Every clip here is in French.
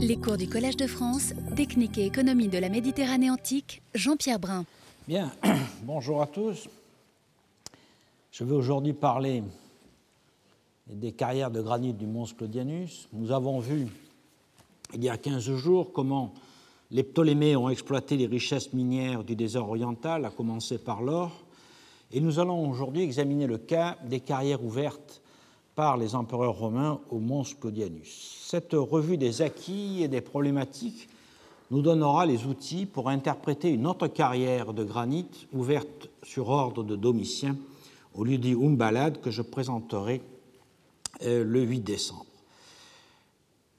Les cours du Collège de France, Technique et économie de la Méditerranée antique, Jean-Pierre Brun. Bien, bonjour à tous. Je vais aujourd'hui parler des carrières de granit du mont Claudianus. Nous avons vu il y a 15 jours comment les Ptolémées ont exploité les richesses minières du désert oriental, à commencer par l'or, et nous allons aujourd'hui examiner le cas des carrières ouvertes par les empereurs romains au mont Claudianus. Cette revue des acquis et des problématiques nous donnera les outils pour interpréter une autre carrière de granit ouverte sur ordre de Domitien au lieu dit Umbalad que je présenterai euh, le 8 décembre.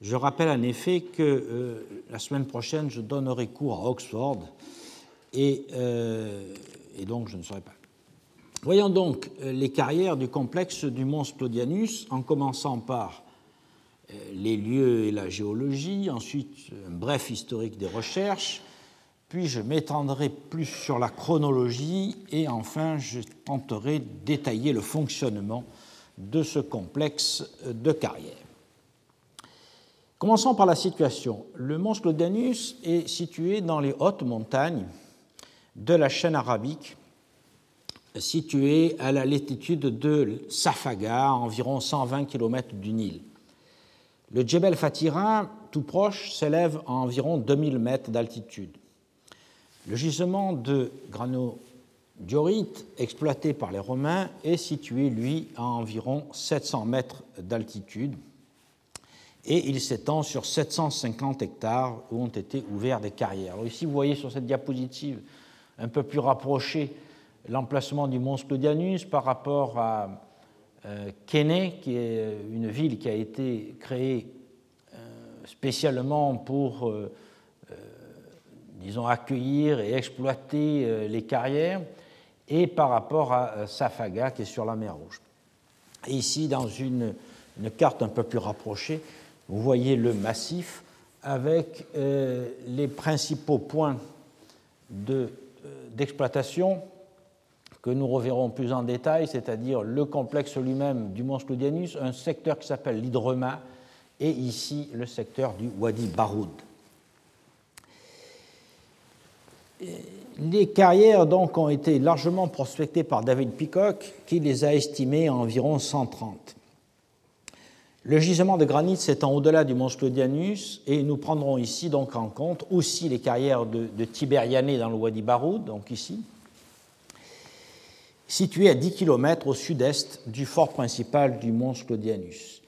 Je rappelle en effet que euh, la semaine prochaine, je donnerai cours à Oxford et, euh, et donc je ne serai pas. Voyons donc les carrières du complexe du mont Claudianus, en commençant par les lieux et la géologie, ensuite un bref historique des recherches, puis je m'étendrai plus sur la chronologie et enfin je tenterai de détailler le fonctionnement de ce complexe de carrière. Commençons par la situation. Le mont Claudianus est situé dans les hautes montagnes de la chaîne arabique, située à la latitude de Safaga, à environ 120 km du Nil. Le Djebel Fatira, tout proche, s'élève à environ 2000 mètres d'altitude. Le gisement de granodiorite exploité par les Romains est situé, lui, à environ 700 mètres d'altitude et il s'étend sur 750 hectares où ont été ouverts des carrières. ici, vous voyez sur cette diapositive un peu plus rapproché l'emplacement du mont Claudianus par rapport à euh, Kéné, qui est une ville qui a été créée euh, spécialement pour, euh, disons, accueillir et exploiter les carrières, et par rapport à Safaga, qui est sur la mer Rouge. Ici, dans une, carte un peu plus rapprochée, vous voyez le massif avec euh, les principaux points d'exploitation de, que nous reverrons plus en détail, c'est-à-dire le complexe lui-même du mont un secteur qui s'appelle l'Hydrema, et ici le secteur du Wadi Baroud. Les carrières donc ont été largement prospectées par David Peacock, qui les a estimées à environ 130. Le gisement de granit s'étend au-delà du mont Claudianus et nous prendrons ici donc en compte aussi les carrières de, de dans le Wadi Baroud, donc ici, situées à 10 km au sud-est du fort principal du mont Claudianus.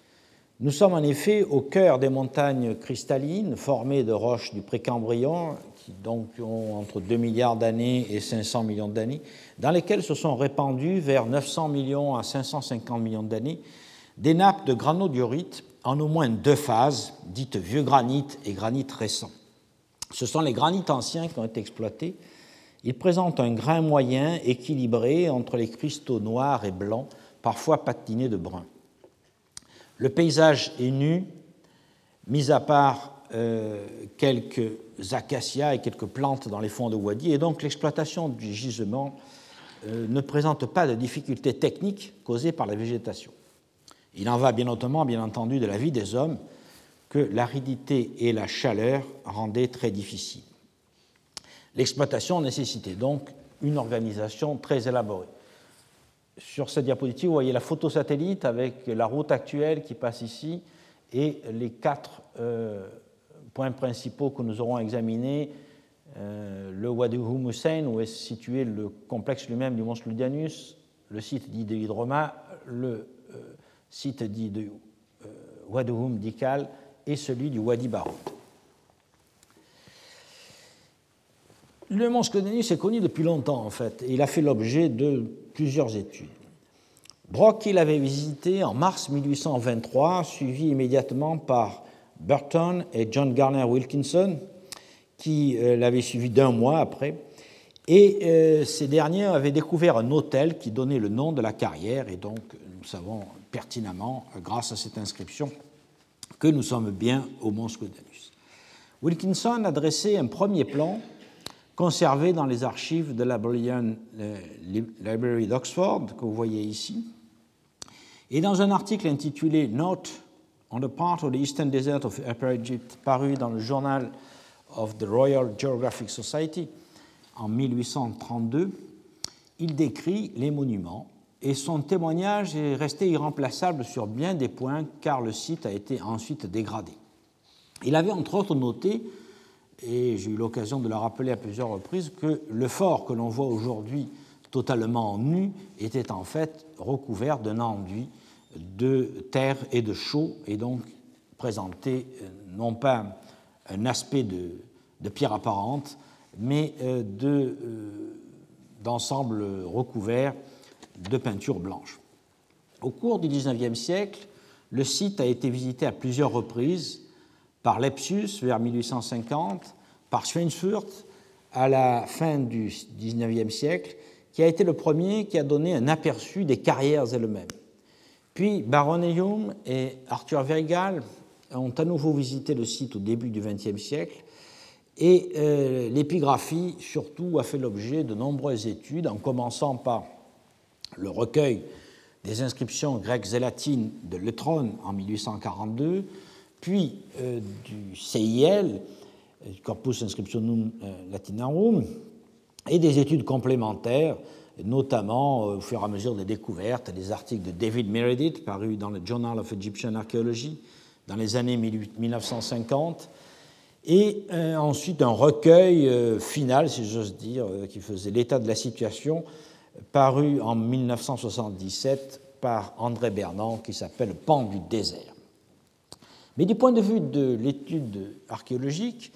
Nous sommes en effet au cœur des montagnes cristallines formées de roches du Précambrien, qui donc ont entre 2 milliards d'années et 500 millions d'années, dans lesquelles se sont répandues vers 900 millions à 550 millions d'années des nappes de granodiorite en au moins deux phases, dites vieux granit et granit récent. Ce sont les granites anciens qui ont été exploités. Ils présentent un grain moyen équilibré entre les cristaux noirs et blancs, parfois patinés de brun. Le paysage est nu, mis à part euh, quelques acacias et quelques plantes dans les fonds de Wadi, et donc l'exploitation du gisement euh, ne présente pas de difficultés techniques causées par la végétation. Il en va bien notamment, bien entendu, de la vie des hommes que l'aridité et la chaleur rendaient très difficile. L'exploitation nécessitait donc une organisation très élaborée. Sur cette diapositive, vous voyez la photo satellite avec la route actuelle qui passe ici et les quatre euh, points principaux que nous aurons examinés. Euh, le Wadi Hussein, où est situé le complexe lui-même du mont Ludianus, le site dit de Hydroma, le site dit de euh, Wadouhum Dikal et celui du Wadi Baroud. Le mont Scodénus est connu depuis longtemps en fait, il a fait l'objet de plusieurs études. Brock l'avait visité en mars 1823, suivi immédiatement par Burton et John Garner Wilkinson, qui euh, l'avaient suivi d'un mois après. Et euh, ces derniers avaient découvert un hôtel qui donnait le nom de la carrière, et donc nous savons pertinemment, grâce à cette inscription, que nous sommes bien au Mont Scodanus. Wilkinson a dressé un premier plan conservé dans les archives de la Bodleian euh, Library d'Oxford, que vous voyez ici, et dans un article intitulé Note on the part of the eastern desert of Upper Egypt, paru dans le Journal of the Royal Geographic Society en 1832, il décrit les monuments et son témoignage est resté irremplaçable sur bien des points car le site a été ensuite dégradé. Il avait entre autres noté, et j'ai eu l'occasion de le rappeler à plusieurs reprises, que le fort que l'on voit aujourd'hui totalement nu était en fait recouvert d'un enduit de terre et de chaux et donc présentait euh, non pas un aspect de, pierre apparente, mais euh, euh, d'ensemble recouvert de peinture blanche. Au cours du XIXe siècle, le site a été visité à plusieurs reprises par Lepsius vers 1850, par Schweinfurt à la fin du XIXe siècle, qui a été le premier qui a donné un aperçu des carrières elles-mêmes. Puis Baron et Arthur Weigall ont à nouveau visité le site au début du XXe siècle et euh, l'épigraphie surtout a fait l'objet de nombreuses études, en commençant par le recueil des inscriptions grecques et latines de Letron en 1842, puis euh, du CIL, Corpus Inscriptionum euh, Latinarum, et des études complémentaires, notamment euh, au fur et à mesure des découvertes, des articles de David Meredith parus dans le Journal of Egyptian Archaeology dans les années 1950, et ensuite un recueil final, si j'ose dire, qui faisait l'état de la situation paru en 1977 par André Bernand, qui s'appelle Pan du désert. Mais du point de vue de l'étude archéologique,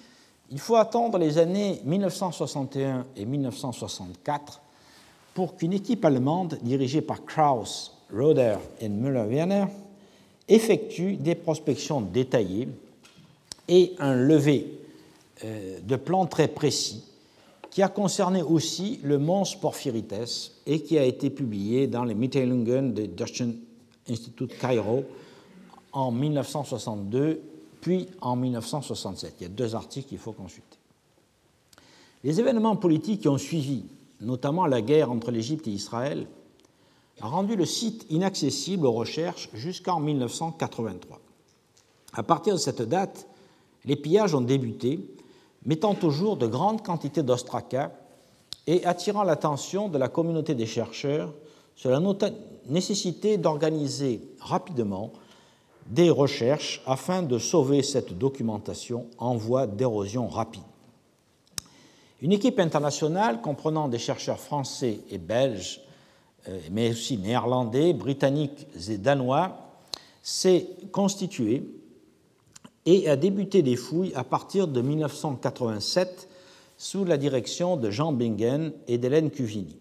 il faut attendre les années 1961 et 1964 pour qu'une équipe allemande dirigée par Krauss, Roder et Müller-Werner effectue des prospections détaillées et un levé euh, de plans très précis qui a concerné aussi le Mons Porphyrites et qui a été publié dans les Mitteilungen du Deutschen Institut Cairo en 1962 puis en 1967. Il y a deux articles qu'il faut consulter. Les événements politiques qui ont suivi, notamment la guerre entre l'Égypte et Israël, a rendu le site inaccessible aux recherches jusqu'en 1983. À partir de cette date, les pillages ont débuté mettant au jour de grandes quantités d'ostracas et attirant l'attention de la communauté des chercheurs sur la nécessité d'organiser rapidement des recherches afin de sauver cette documentation en voie d'érosion rapide. Une équipe internationale comprenant des chercheurs français et belges, euh, mais aussi néerlandais, britanniques et danois, s'est constituée et a débuté des fouilles à partir de 1987 sous la direction de Jean Bingen et d'Hélène Cuvini.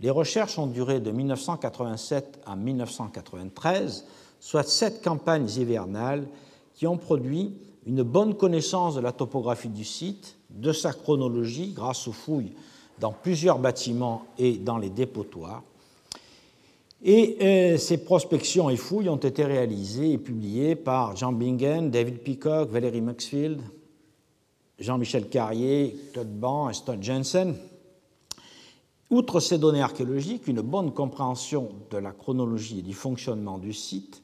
Les recherches ont duré de 1987 à 1993, soit sept campagnes hivernales qui ont produit une bonne connaissance de la topographie du site, de sa chronologie grâce aux fouilles dans plusieurs bâtiments et dans les dépotoirs, et euh, ces prospections et fouilles ont été réalisées et publiées par Jean Bingen, David Peacock, Valérie Maxfield, Jean-Michel Carrier, Todd Ban et Stott Jensen. Outre ces données archéologiques, une bonne compréhension de la chronologie et du fonctionnement du site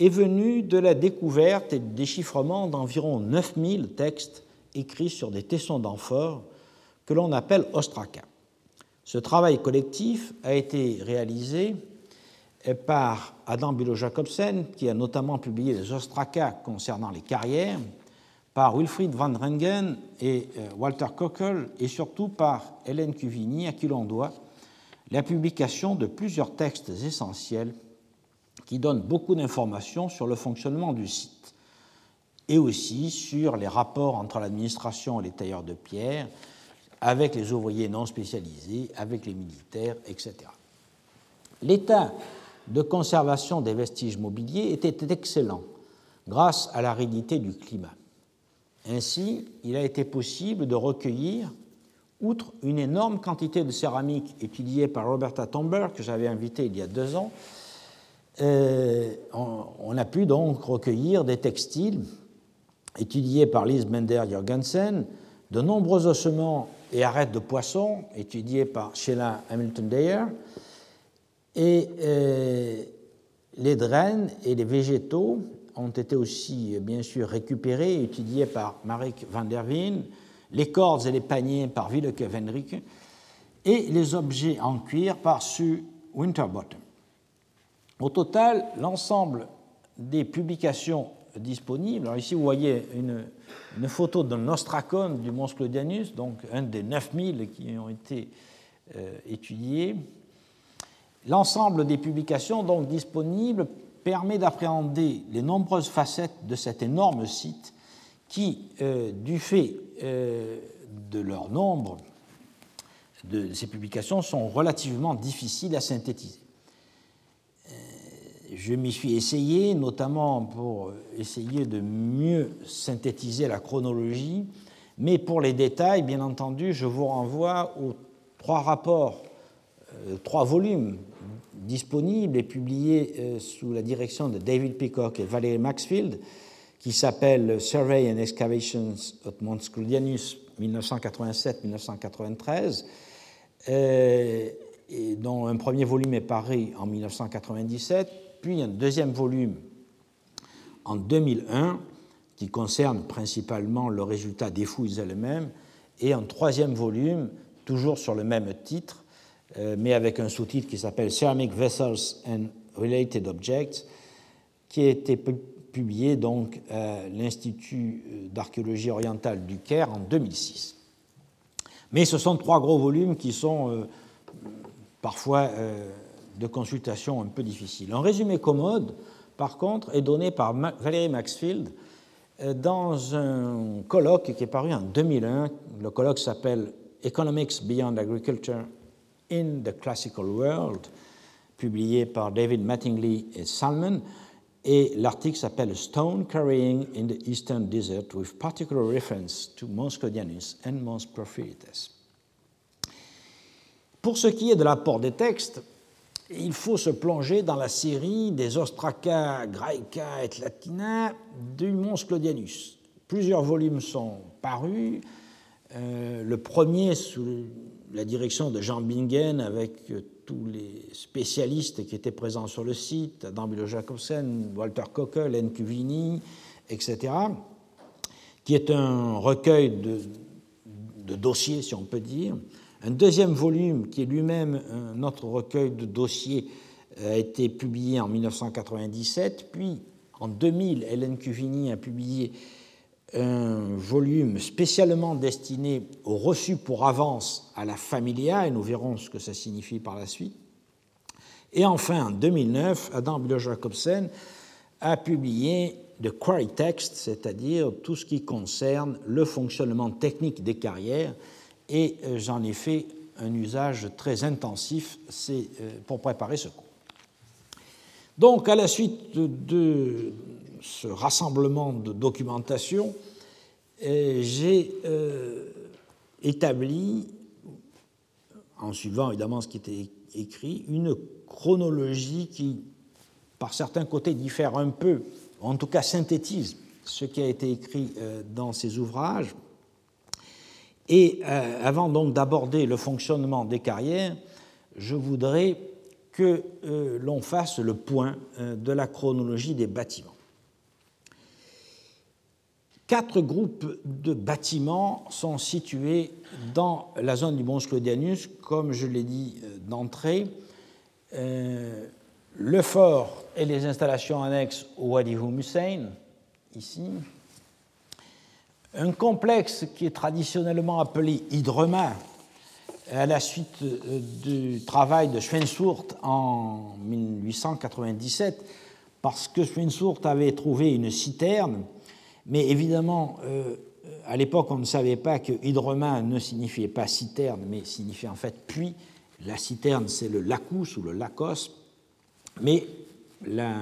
est venue de la découverte et du déchiffrement d'environ 9000 textes écrits sur des tessons d'amphores que l'on appelle ostracas. Ce travail collectif a été réalisé par Adam Bilo Jacobsen, qui a notamment publié les ostracas concernant les carrières, par Wilfried van Rengen et euh, Walter Cockle, et surtout par Hélène Cuvigny, à qui l'on doit la publication de plusieurs textes essentiels qui donnent beaucoup d'informations sur le fonctionnement du site, et aussi sur les rapports entre l'administration et les tailleurs de pierre, avec les ouvriers non spécialisés, avec les militaires, etc. L'état de conservation des vestiges mobiliers était excellent grâce à l'aridité du climat. Ainsi, il a été possible de recueillir, outre une énorme quantité de céramique étudiée par Roberta Tomber, que j'avais invité il y a deux ans, euh, on, a pu donc recueillir des textiles étudiés par Lise Mender Jorgensen, de nombreux ossements et arêtes de poissons étudiés par Sheila Hamilton Dyer, et euh, les draines et les végétaux ont été aussi bien sûr récupérés et étudiés par Marek van der Wien, les cordes et les paniers par Willeke Venrike et les objets en cuir par Sue Winterbottom. Au total, l'ensemble des publications disponibles, alors ici vous voyez une, photo d'un ostracone du monstre Claudianus, donc un des 9000 qui ont été euh, étudiés. L'ensemble des publications donc disponibles permet d'appréhender les nombreuses facettes de cet énorme site qui, euh, du fait euh, de leur nombre, de ces publications sont relativement difficiles à synthétiser. Euh, je m'y suis essayé, notamment pour essayer de mieux synthétiser la chronologie, mais pour les détails, bien entendu, je vous renvoie aux trois rapports, trois volumes disponibles et publiés sous la direction de David Peacock et Valerie Maxfield, qui s'appelle Survey and Excavations at Mons Cludianus 1987-1993, euh, dont un premier volume est paru en 1997, puis un deuxième volume en 2001 qui concerne principalement le résultat des fouilles elles-mêmes, et un troisième volume, toujours sur le même titre, euh, mais avec un sous-titre qui s'appelle Ceramic Vessels and Related Objects, qui a été publié donc à l'Institut d'archéologie orientale du Caire en 2006. Mais ce sont trois gros volumes qui sont euh, parfois euh, de consultation un peu difficiles. Un résumé commode, par contre, est donné par Valérie Maxfield euh, dans un colloque qui est paru en 2001. Le colloque s'appelle Economics Beyond Agriculture in the Classical World, publié par David Mattingly et Salmon et l'article s'appelle Stone Carrying in the Eastern Desert with particular reference to Mons Claudianus and Mons Porphyrites. Pour ce qui est de l'apport des textes, il faut se plonger dans la série des Ostraca Graeca et Latina du Mons Claudianus. Plusieurs volumes sont parus. Euh, le premier sous la direction de Jean Bingen avec tous les spécialistes qui étaient présents sur le site, Adam Bilo Jacobsen, Walter Kockel, Len Cuvini, etc., qui est un recueil de, de, dossiers, si on peut dire. Un deuxième volume, qui est lui-même un autre recueil de dossiers, a été publié en 1997, puis en 2000, Hélène Cuvini a publié un volume spécialement destiné au reçu pour avance à la familia, et nous verrons ce que ça signifie par la suite. Et enfin, en 2009, Adam Bülow-Jacobsen a publié The Quarry Text, c'est-à-dire tout ce qui concerne le fonctionnement technique des carrières, et euh, j'en ai fait un usage très intensif euh, pour préparer ce cours. Donc, à la suite de ce rassemblement de documentation, euh, j'ai établi, en suivant évidemment ce qui était écrit, une chronologie qui, par certains côtés, diffère un peu, en tout cas synthétise ce qui a été écrit dans ces ouvrages. Et avant donc d'aborder le fonctionnement des carrières, je voudrais que l'on fasse le point de la chronologie des bâtiments. Quatre groupes de bâtiments sont situés dans la zone du Mont Claudianus, comme je l'ai dit euh, d'entrée. Euh, le fort et les installations annexes au Wadi Hussein, ici. Un complexe qui est traditionnellement appelé Hydrema, à la suite euh, du travail de Schwensurt en 1897, parce que Schwensurt avait trouvé une citerne mais évidemment, euh, à l'époque, on ne savait pas que hydromain ne signifiait pas citerne, mais signifiait en fait puits. La citerne, c'est le lacus ou le lacos. Mais la,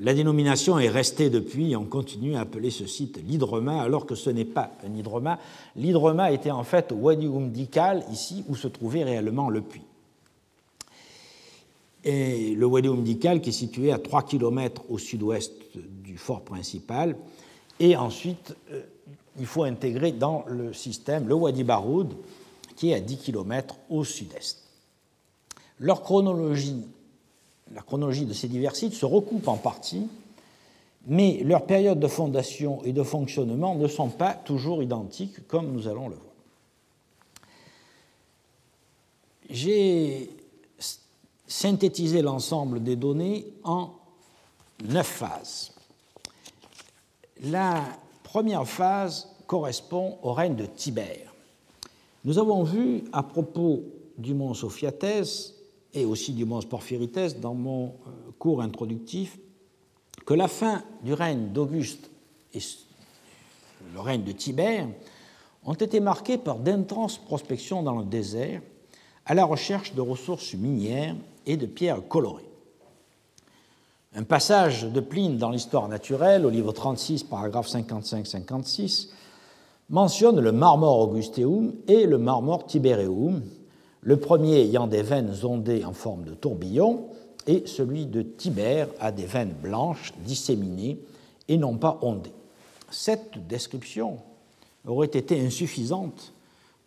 dénomination est restée depuis, on continue à appeler ce site l'hydroma, alors que ce n'est pas un hydroma. L'hydroma était en fait Wadi Umdikal, ici, où se trouvait réellement le puits. Et le Wadi Umdikal, qui est situé à 3 km au sud-ouest du fort principal, et ensuite, euh, il faut intégrer dans le système le Wadi Baroud, qui est à 10 km au sud-est. Leur chronologie, la chronologie de ces divers sites se recoupe en partie, mais leurs périodes de fondation et de fonctionnement ne sont pas toujours identiques, comme nous allons le voir. J'ai synthétisé l'ensemble des données en neuf phases. La première phase correspond au règne de Tibère. Nous avons vu à propos du mont Sophiatès et aussi du mont Porphyritès dans mon euh, cours introductif que la fin du règne d'Auguste et le règne de Tibère ont été marquées par d'intenses prospections dans le désert à la recherche de ressources minières et de pierres colorées. Un passage de Pline dans l'histoire naturelle, au livre 36, paragraphe 55-56, mentionne le Marmor Augusteum et le Marmor Tibereum, le premier ayant des veines ondées en forme de tourbillon, et celui de Tibère a des veines blanches disséminées et non pas ondées. Cette description aurait été insuffisante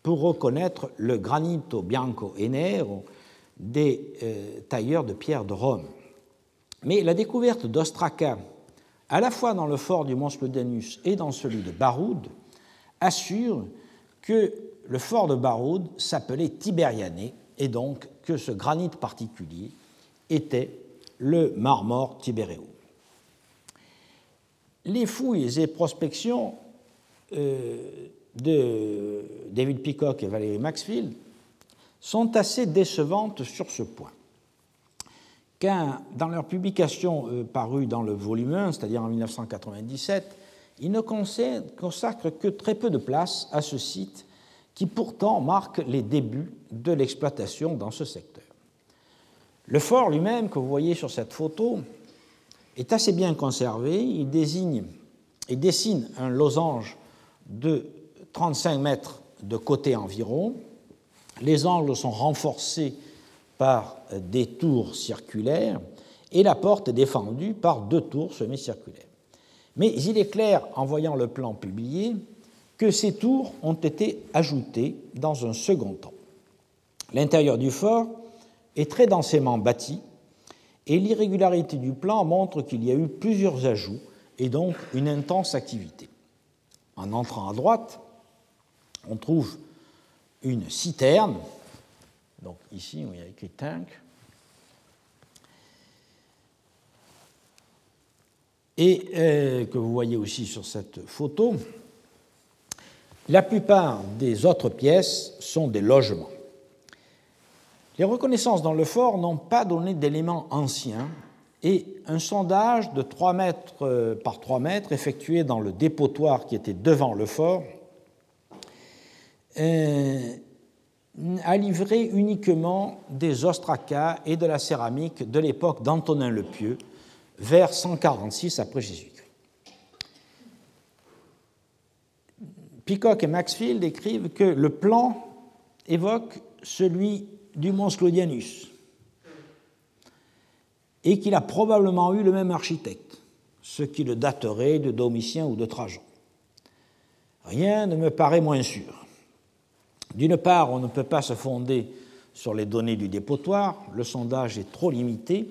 pour reconnaître le granito bianco e nero des euh, tailleurs de pierre de Rome. Mais la découverte d'Ostraka, à la fois dans le fort du Mont Slodenius et dans celui de Baroud, assure que le fort de Baroud s'appelait Tiberiané et donc que ce granit particulier était le marmore tibéréo. Les fouilles et prospections euh, de David Peacock et Valérie Maxfield sont assez décevantes sur ce point. Car dans leur publication euh, parue dans le volume 1, c'est-à-dire en 1997, ils ne consacrent que très peu de place à ce site qui pourtant marque les débuts de l'exploitation dans ce secteur. Le fort lui-même, que vous voyez sur cette photo, est assez bien conservé. Il, désigne, dessine un losange de 35 mètres de côté environ. Les angles sont renforcés par des tours circulaires et la porte est défendue par deux tours semi-circulaires. Mais il est clair, en voyant le plan publié, que ces tours ont été ajoutées dans un second temps. L'intérieur du fort est très densément bâti et l'irrégularité du plan montre qu'il y a eu plusieurs ajouts et donc une intense activité. En entrant à droite, on trouve une citerne, donc ici où il y a écrit tank, et euh, que vous voyez aussi sur cette photo. La plupart des autres pièces sont des logements. Les reconnaissances dans le fort n'ont pas donné d'éléments anciens et un sondage de 3 mètres euh, par 3 mètres effectué dans le dépotoir qui était devant le fort euh, a livré uniquement des ostracas et de la céramique de l'époque d'Antonin le Pieux, vers 146 après Jésus-Christ. Peacock et Maxfield écrivent que le plan évoque celui du mont Sclodianus et qu'il a probablement eu le même architecte, ce qui le daterait de Domitien ou de Trajan. Rien ne me paraît moins sûr. D'une part, on ne peut pas se fonder sur les données du dépotoir, le sondage est trop limité,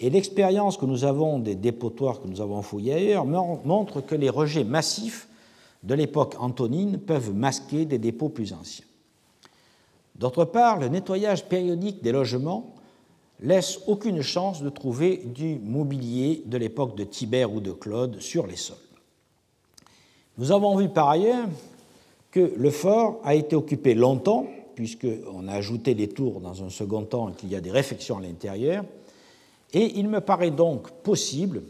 et l'expérience que nous avons des dépotoirs que nous avons fouillés ailleurs montre que les rejets massifs de l'époque antonine peuvent masquer des dépôts plus anciens. D'autre part, le nettoyage périodique des logements laisse aucune chance de trouver du mobilier de l'époque de Tibère ou de Claude sur les sols. Nous avons vu par ailleurs que le fort a été occupé longtemps, puisqu'on a ajouté des tours dans un second temps et qu'il y a des réfections à l'intérieur, et il me paraît donc possible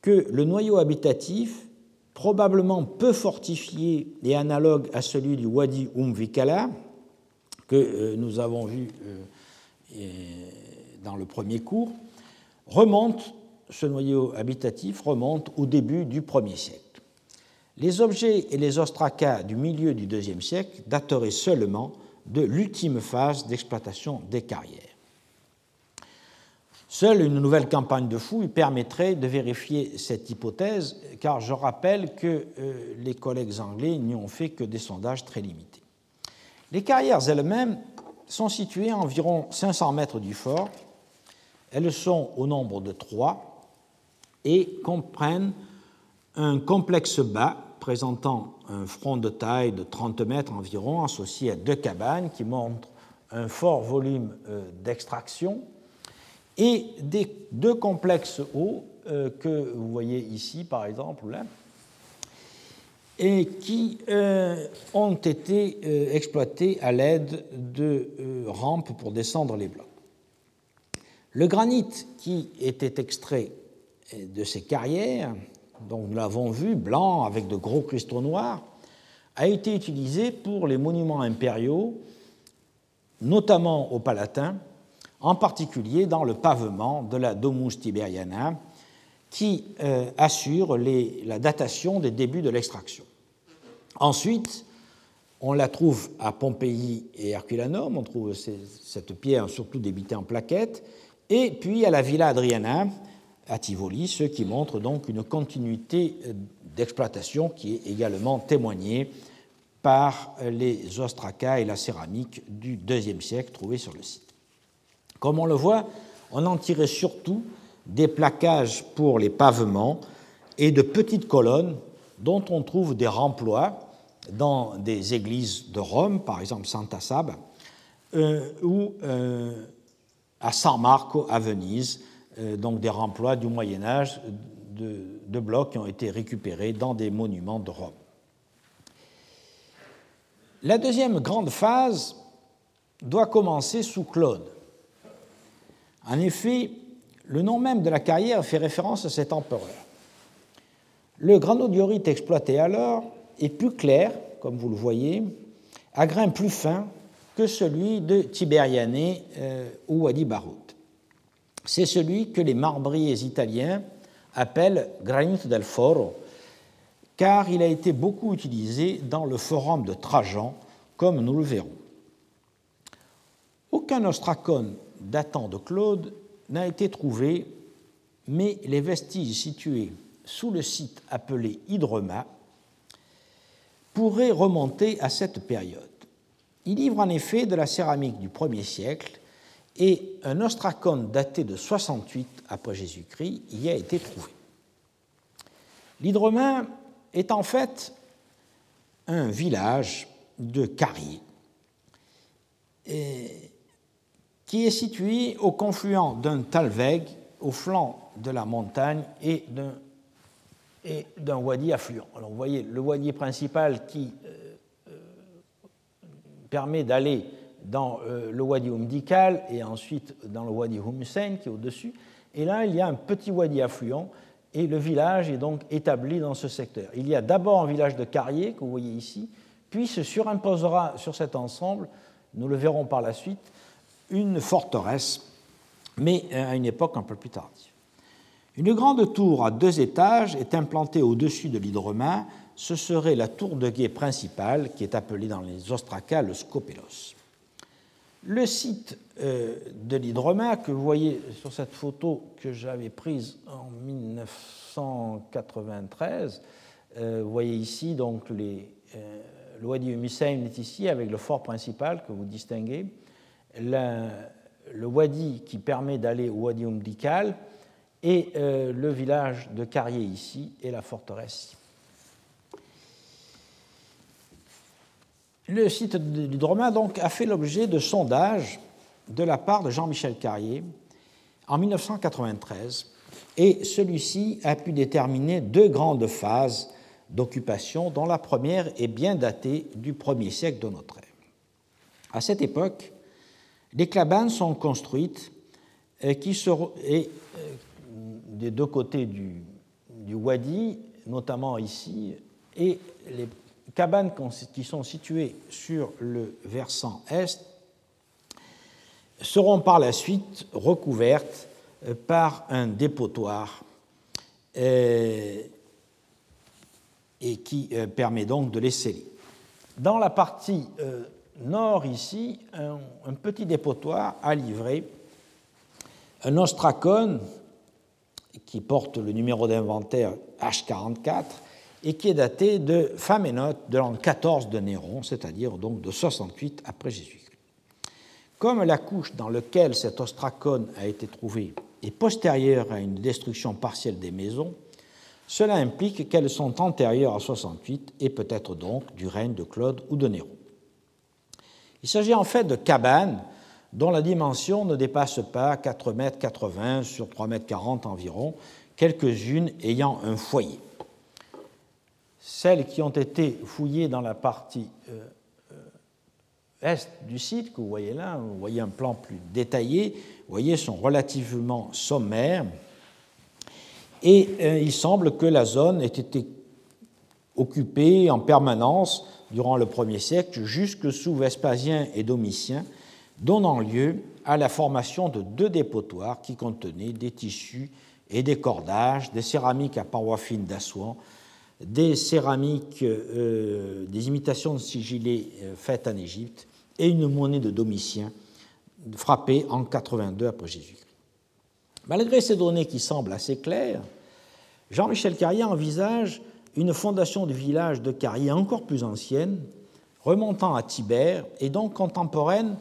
que le noyau habitatif, probablement peu fortifié et analogue à celui du Wadi Umvikala, que euh, nous avons vu euh, dans le premier cours, remonte, ce noyau habitatif remonte au début du 1er siècle. Les objets et les ostracas du milieu du IIe siècle dateraient seulement de l'ultime phase d'exploitation des carrières. Seule une nouvelle campagne de fouilles permettrait de vérifier cette hypothèse, car je rappelle que euh, les collègues anglais n'y ont fait que des sondages très limités. Les carrières elles-mêmes sont situées à environ 500 mètres du fort. Elles sont au nombre de trois, et comprennent un complexe bas présentant un front de taille de 30 mètres environ, associé à deux cabanes qui montrent un fort volume euh, d'extraction, et des deux complexes hauts euh, que vous voyez ici, par exemple, là, et qui euh, ont été exploités à l'aide de rampes pour descendre les blocs. Le granit qui était extrait de ces carrières, dont nous l'avons vu, blanc avec de gros cristaux noirs, a été utilisé pour les monuments impériaux, notamment au Palatin, en particulier dans le pavement de la Domus Tiberiana, qui euh, assure la datation des débuts de l'extraction. Ensuite, on la trouve à Pompéi et Herculanum, on trouve cette pierre surtout débitée en plaquettes, et puis à la Villa Adriana, à Tivoli, ce qui montre donc une continuité euh, d'exploitation qui est également témoignée par les ostracas et la céramique du IIe siècle trouvés sur le site. Comme on le voit, on en tirait surtout des plaquages pour les pavements et de petites colonnes dont on trouve des remplois dans des églises de Rome, par exemple Santa Saba, euh, ou euh, à San Marco à Venise, euh, donc des remplois du Moyen Âge de, blocs qui ont été récupérés dans des monuments de Rome. La deuxième grande phase doit commencer sous Claude. En effet, le nom même de la carrière fait référence à cet empereur. Le granodiorite exploité alors est plus clair, comme vous le voyez, à grain plus fin que celui de Tiberiane euh, ou Wadi Baroud c'est celui que les marbriers italiens appellent granito del foro, car il a été beaucoup utilisé dans le forum de Trajan, comme nous le verrons. Aucun ostracone datant de Claude n'a été trouvé, mais les vestiges situés sous le site appelé Hydrema pourraient remonter à cette période. Il livre en effet de la céramique du 1er siècle et un ostracone daté de 68 après Jésus-Christ y a été trouvé. L'Hydromain est en fait un village de carriers qui est situé au confluent d'un talweg au flanc de la montagne et d'un wadi affluent. Alors vous voyez le wadi principal qui euh, euh, permet d'aller dans euh, le Wadi Umdikal et ensuite dans le Wadi Hussein qui est au-dessus. Et là, il y a un petit wadi affluent et le village est donc établi dans ce secteur. Il y a d'abord un village de carriers que vous voyez ici, puis se surimposera sur cet ensemble, nous le verrons par la suite, une forteresse, mais à une époque un peu plus tardive. Une grande tour à deux étages est implantée au-dessus de l'hydromain. Ce serait la tour de guet principale qui est appelée dans les ostracas le scopelos. Le site euh, de l'hydroma que vous voyez sur cette photo que j'avais prise en 1993, euh, vous voyez ici donc les, euh, est ici avec le fort principal que vous distinguez, le Wadi qui permet d'aller au Wadi Umdikal et le village de Carrier ici et la forteresse Le site du Droma donc, a fait l'objet de sondages de la part de Jean-Michel Carrier en 1993 et celui-ci a pu déterminer deux grandes phases d'occupation dont la première est bien datée du 1er siècle de notre ère. À cette époque, les cabanes sont construites et qui euh, des deux côtés du, Wadi, notamment ici, et les cabanes qui sont situées sur le versant est seront par la suite recouvertes euh, par un dépotoir euh, et qui euh, permet donc de les sceller. Dans la partie nord ici, un, petit dépotoir a livré un ostracone qui porte le numéro d'inventaire H44 et qui est daté de Famenot de l'an 14 de Néron, c'est-à-dire donc de 68 après Jésus-Christ. Comme la couche dans laquelle cet ostracone a été trouvé est postérieure à une destruction partielle des maisons, cela implique qu'elles sont antérieures à 68 et peut-être donc du règne de Claude ou de Néron. Il s'agit en fait de cabanes dont la dimension ne dépasse pas 4,80 m sur 3,40 m environ, quelques-unes ayant un foyer. Celles qui ont été fouillées dans la partie euh, euh, est du site, que vous voyez là, vous voyez un plan plus détaillé, vous voyez, sont relativement sommaires. Et euh, il semble que la zone ait été occupée en permanence durant le 1er siècle jusque sous Vespasien et Domitien, donnant lieu à la formation de deux dépotoirs qui contenaient des tissus et des cordages, des céramiques à parois fines d'assoies, des céramiques, euh, des imitations de sigillés euh, faites en Égypte et une monnaie de Domitien frappée en 82 après Jésus-Christ. Malgré ces données qui semblent assez claires, Jean-Michel Carrier envisage une fondation du village de Carrier encore plus ancienne, remontant à Tibère et donc contemporaine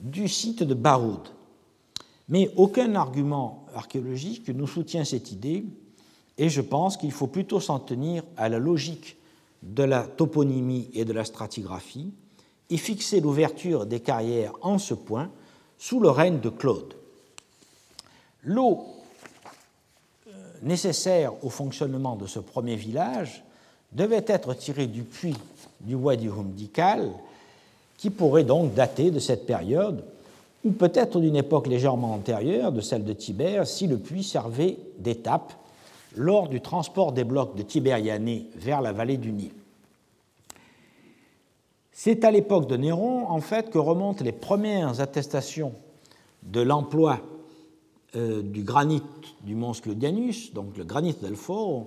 du site de Baroud. Mais aucun argument archéologique ne soutient cette idée, et je pense qu'il faut plutôt s'en tenir à la logique de la toponymie et de la stratigraphie, et fixer l'ouverture des carrières en ce point sous le règne de Claude. L'eau euh, nécessaire au fonctionnement de ce premier village devait être tirée du puits du Wadi Humdikal, qui pourrait donc dater de cette période, ou peut-être d'une époque légèrement antérieure, de celle de Tibère, si le puits servait d'étape lors du transport des blocs de Tibérianée vers la vallée du Nil. C'est à l'époque de Néron, en fait, que remontent les premières attestations de l'emploi euh, du granit du mont Sclodianus, donc le granit d'Alfort,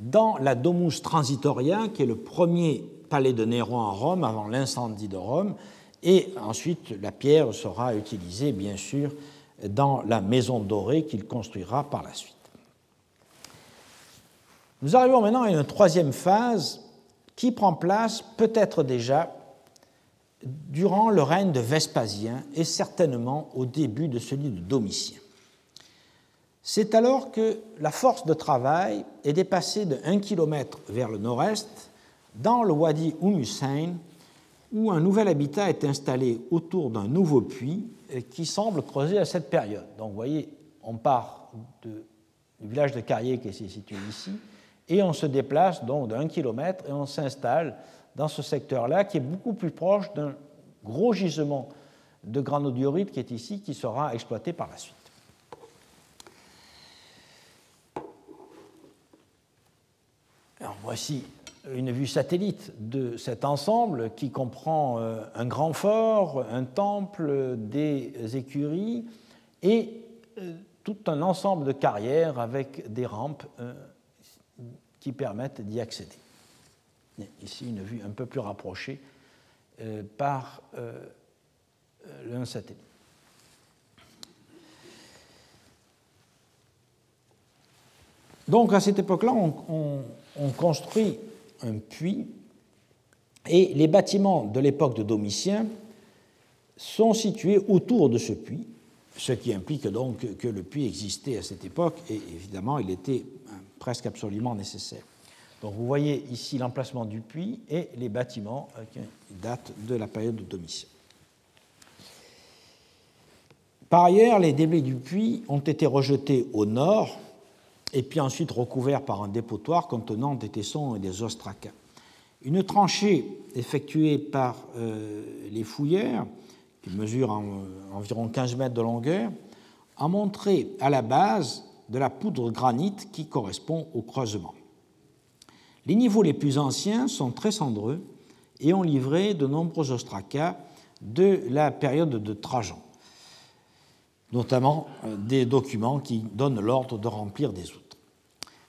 dans la Domus Transitoria, qui est le premier palais de Néron à Rome avant l'incendie de Rome, et ensuite la pierre sera utilisée bien sûr dans la maison dorée qu'il construira par la suite. Nous arrivons maintenant à une troisième phase qui prend place peut-être déjà durant le règne de Vespasien et certainement au début de celui de Domitien. C'est alors que la force de travail est dépassée de 1 km vers le nord-est dans le Wadi Umm Hussein, où un nouvel habitat est installé autour d'un nouveau puits qui semble creuser à cette période. Donc vous voyez, on part du village de Carrier qui est situé ici, et on se déplace donc d'un kilomètre et on s'installe dans ce secteur-là qui est beaucoup plus proche d'un gros gisement de granodiorite qui est ici, qui sera exploité par la suite. Voici une vue satellite de cet ensemble qui comprend euh, un grand fort, un temple, des écuries et euh, tout un ensemble de carrières avec des rampes euh, qui permettent d'y accéder. Ici, une vue un peu plus rapprochée par un satellite. Donc à cette époque-là, on construit un puits, et les bâtiments de l'époque de Domitien sont situés autour de ce puits, ce qui implique donc que le puits existait à cette époque, et évidemment il était presque absolument nécessaire. Donc vous voyez ici l'emplacement du puits et les bâtiments euh, qui datent de la période de Domitien. Par ailleurs, les débris du puits ont été rejetés au nord et puis ensuite recouvert par un dépotoir contenant des tessons et des ostracas. Une tranchée effectuée par euh, les fouilleurs, qui mesure environ 15 mètres de longueur, a montré à la base de la poudre granite qui correspond au creusement. Les niveaux les plus anciens sont très cendreux et ont livré de nombreux ostracas de la période de Trajan notamment euh, des documents qui donnent l'ordre de remplir des outres.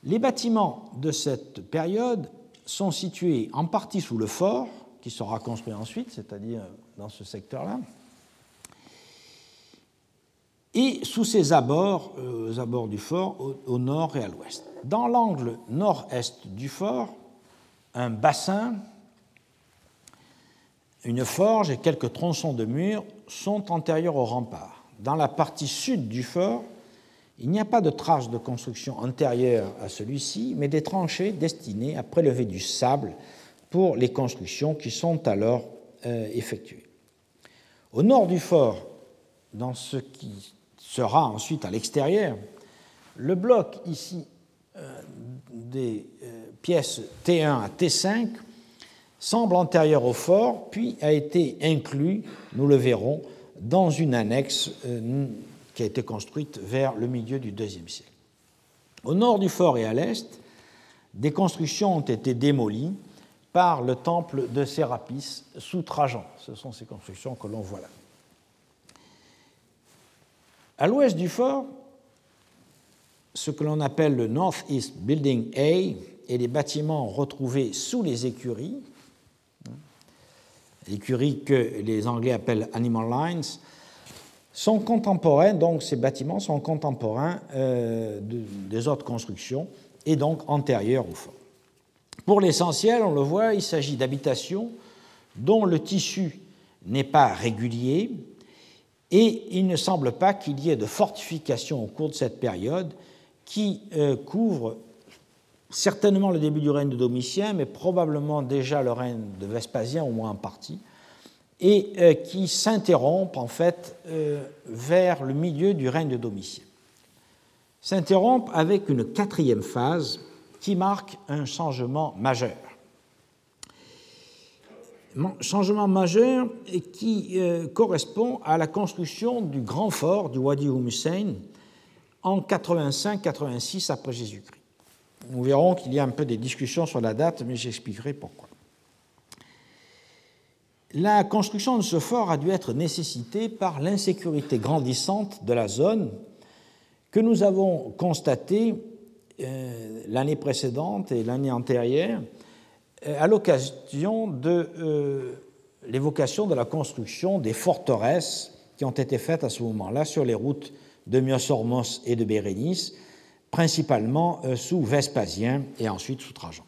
Les bâtiments de cette période sont situés en partie sous le fort, qui sera construit ensuite, c'est-à-dire dans ce secteur-là, et sous ses abords, euh, aux abords du fort, au, nord et à l'ouest. Dans l'angle nord-est du fort, un bassin, une forge et quelques tronçons de murs sont antérieurs au rempart dans la partie sud du fort, Il n'y a pas de traces de construction antérieure à celui-ci, mais des tranchées destinées à prélever du sable pour les constructions qui sont alors euh, effectuées. Au nord du fort, dans ce qui sera ensuite à l'extérieur, le bloc ici euh, des euh, pièces T1 à T5 semble antérieur au fort, puis a été inclus, nous le verrons, dans une annexe qui a été construite vers le milieu du IIe siècle. Au nord du fort et à l'est, des constructions ont été démolies par le temple de Sérapis sous Trajan. Ce sont ces constructions que l'on voit là. À l'ouest du fort, ce que l'on appelle le North East Building A et les bâtiments retrouvés sous les écuries, écuries que les Anglais appellent Animal Lines, sont contemporains, donc ces bâtiments sont contemporains euh, des autres constructions et donc antérieurs au fort. Pour l'essentiel, on le voit, il s'agit d'habitations dont le tissu n'est pas régulier et il ne semble pas qu'il y ait de fortification au cours de cette période qui euh, couvre certainement le début du règne de Domitien, mais probablement déjà le règne de Vespasien, au moins en partie, et euh, qui s'interrompent en fait euh, vers le milieu du règne de Domitien. S'interrompent avec une quatrième phase qui marque un changement majeur. Changement majeur qui euh, correspond à la construction du grand fort du Wadi Hussein en 85-86 après Jésus-Christ. Nous verrons qu'il y a un peu des discussions sur la date, mais j'expliquerai pourquoi. La construction de ce fort a dû être nécessitée par l'insécurité grandissante de la zone que nous avons constatée euh, l'année précédente et l'année antérieure euh, à l'occasion de euh, l'évocation de la construction des forteresses qui ont été faites à ce moment-là sur les routes de Myosormos et de Bérénice, principalement sous Vespasien et ensuite sous Trajan.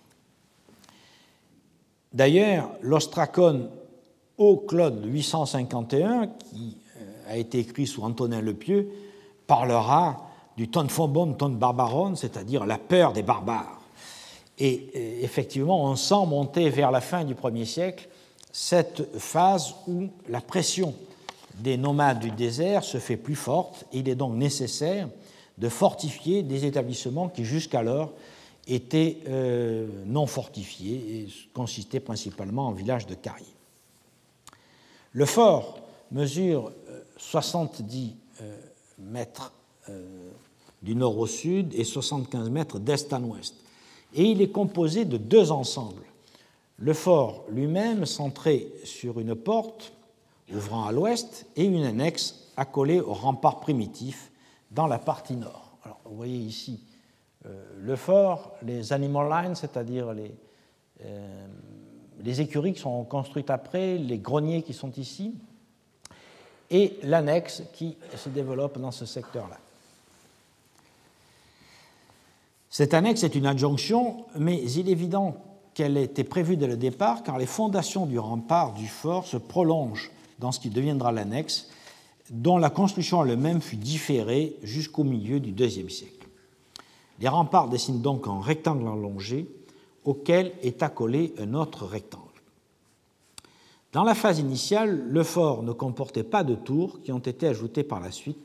D'ailleurs, l'ostracone au Claude 851, qui euh, a été écrit sous Antonin le Pieux, parlera du ton phobon, ton barbaron, c'est-à-dire la peur des barbares. Et euh, effectivement, on sent monter vers la fin du 1er siècle cette phase où la pression des nomades du désert se fait plus forte. Il est donc nécessaire de fortifier des établissements qui jusqu'alors étaient euh, non fortifiés et consistaient principalement en villages de carrières. Le fort mesure 70 euh, euh, mètres du nord au sud et 75 mètres d'est en ouest. Et il est composé de deux ensembles. Le fort lui-même centré sur une porte ouvrant à l'ouest et une annexe accolée au rempart primitif dans la partie nord. Alors, vous voyez ici le fort, les animal lines, c'est-à-dire les, les écuries qui sont construites après, les greniers qui sont ici, et l'annexe qui se développe dans ce secteur-là. Cette annexe est une adjonction, mais il est évident qu'elle était prévue dès le départ, car les fondations du rempart du fort se prolongent dans ce qui deviendra l'annexe, dont la construction elle-même fut différée jusqu'au milieu du IIe siècle. Les remparts dessinent donc un rectangle allongé auquel est accolé un autre rectangle. Dans la phase initiale, le fort ne comportait pas de tours qui ont été ajoutées par la suite,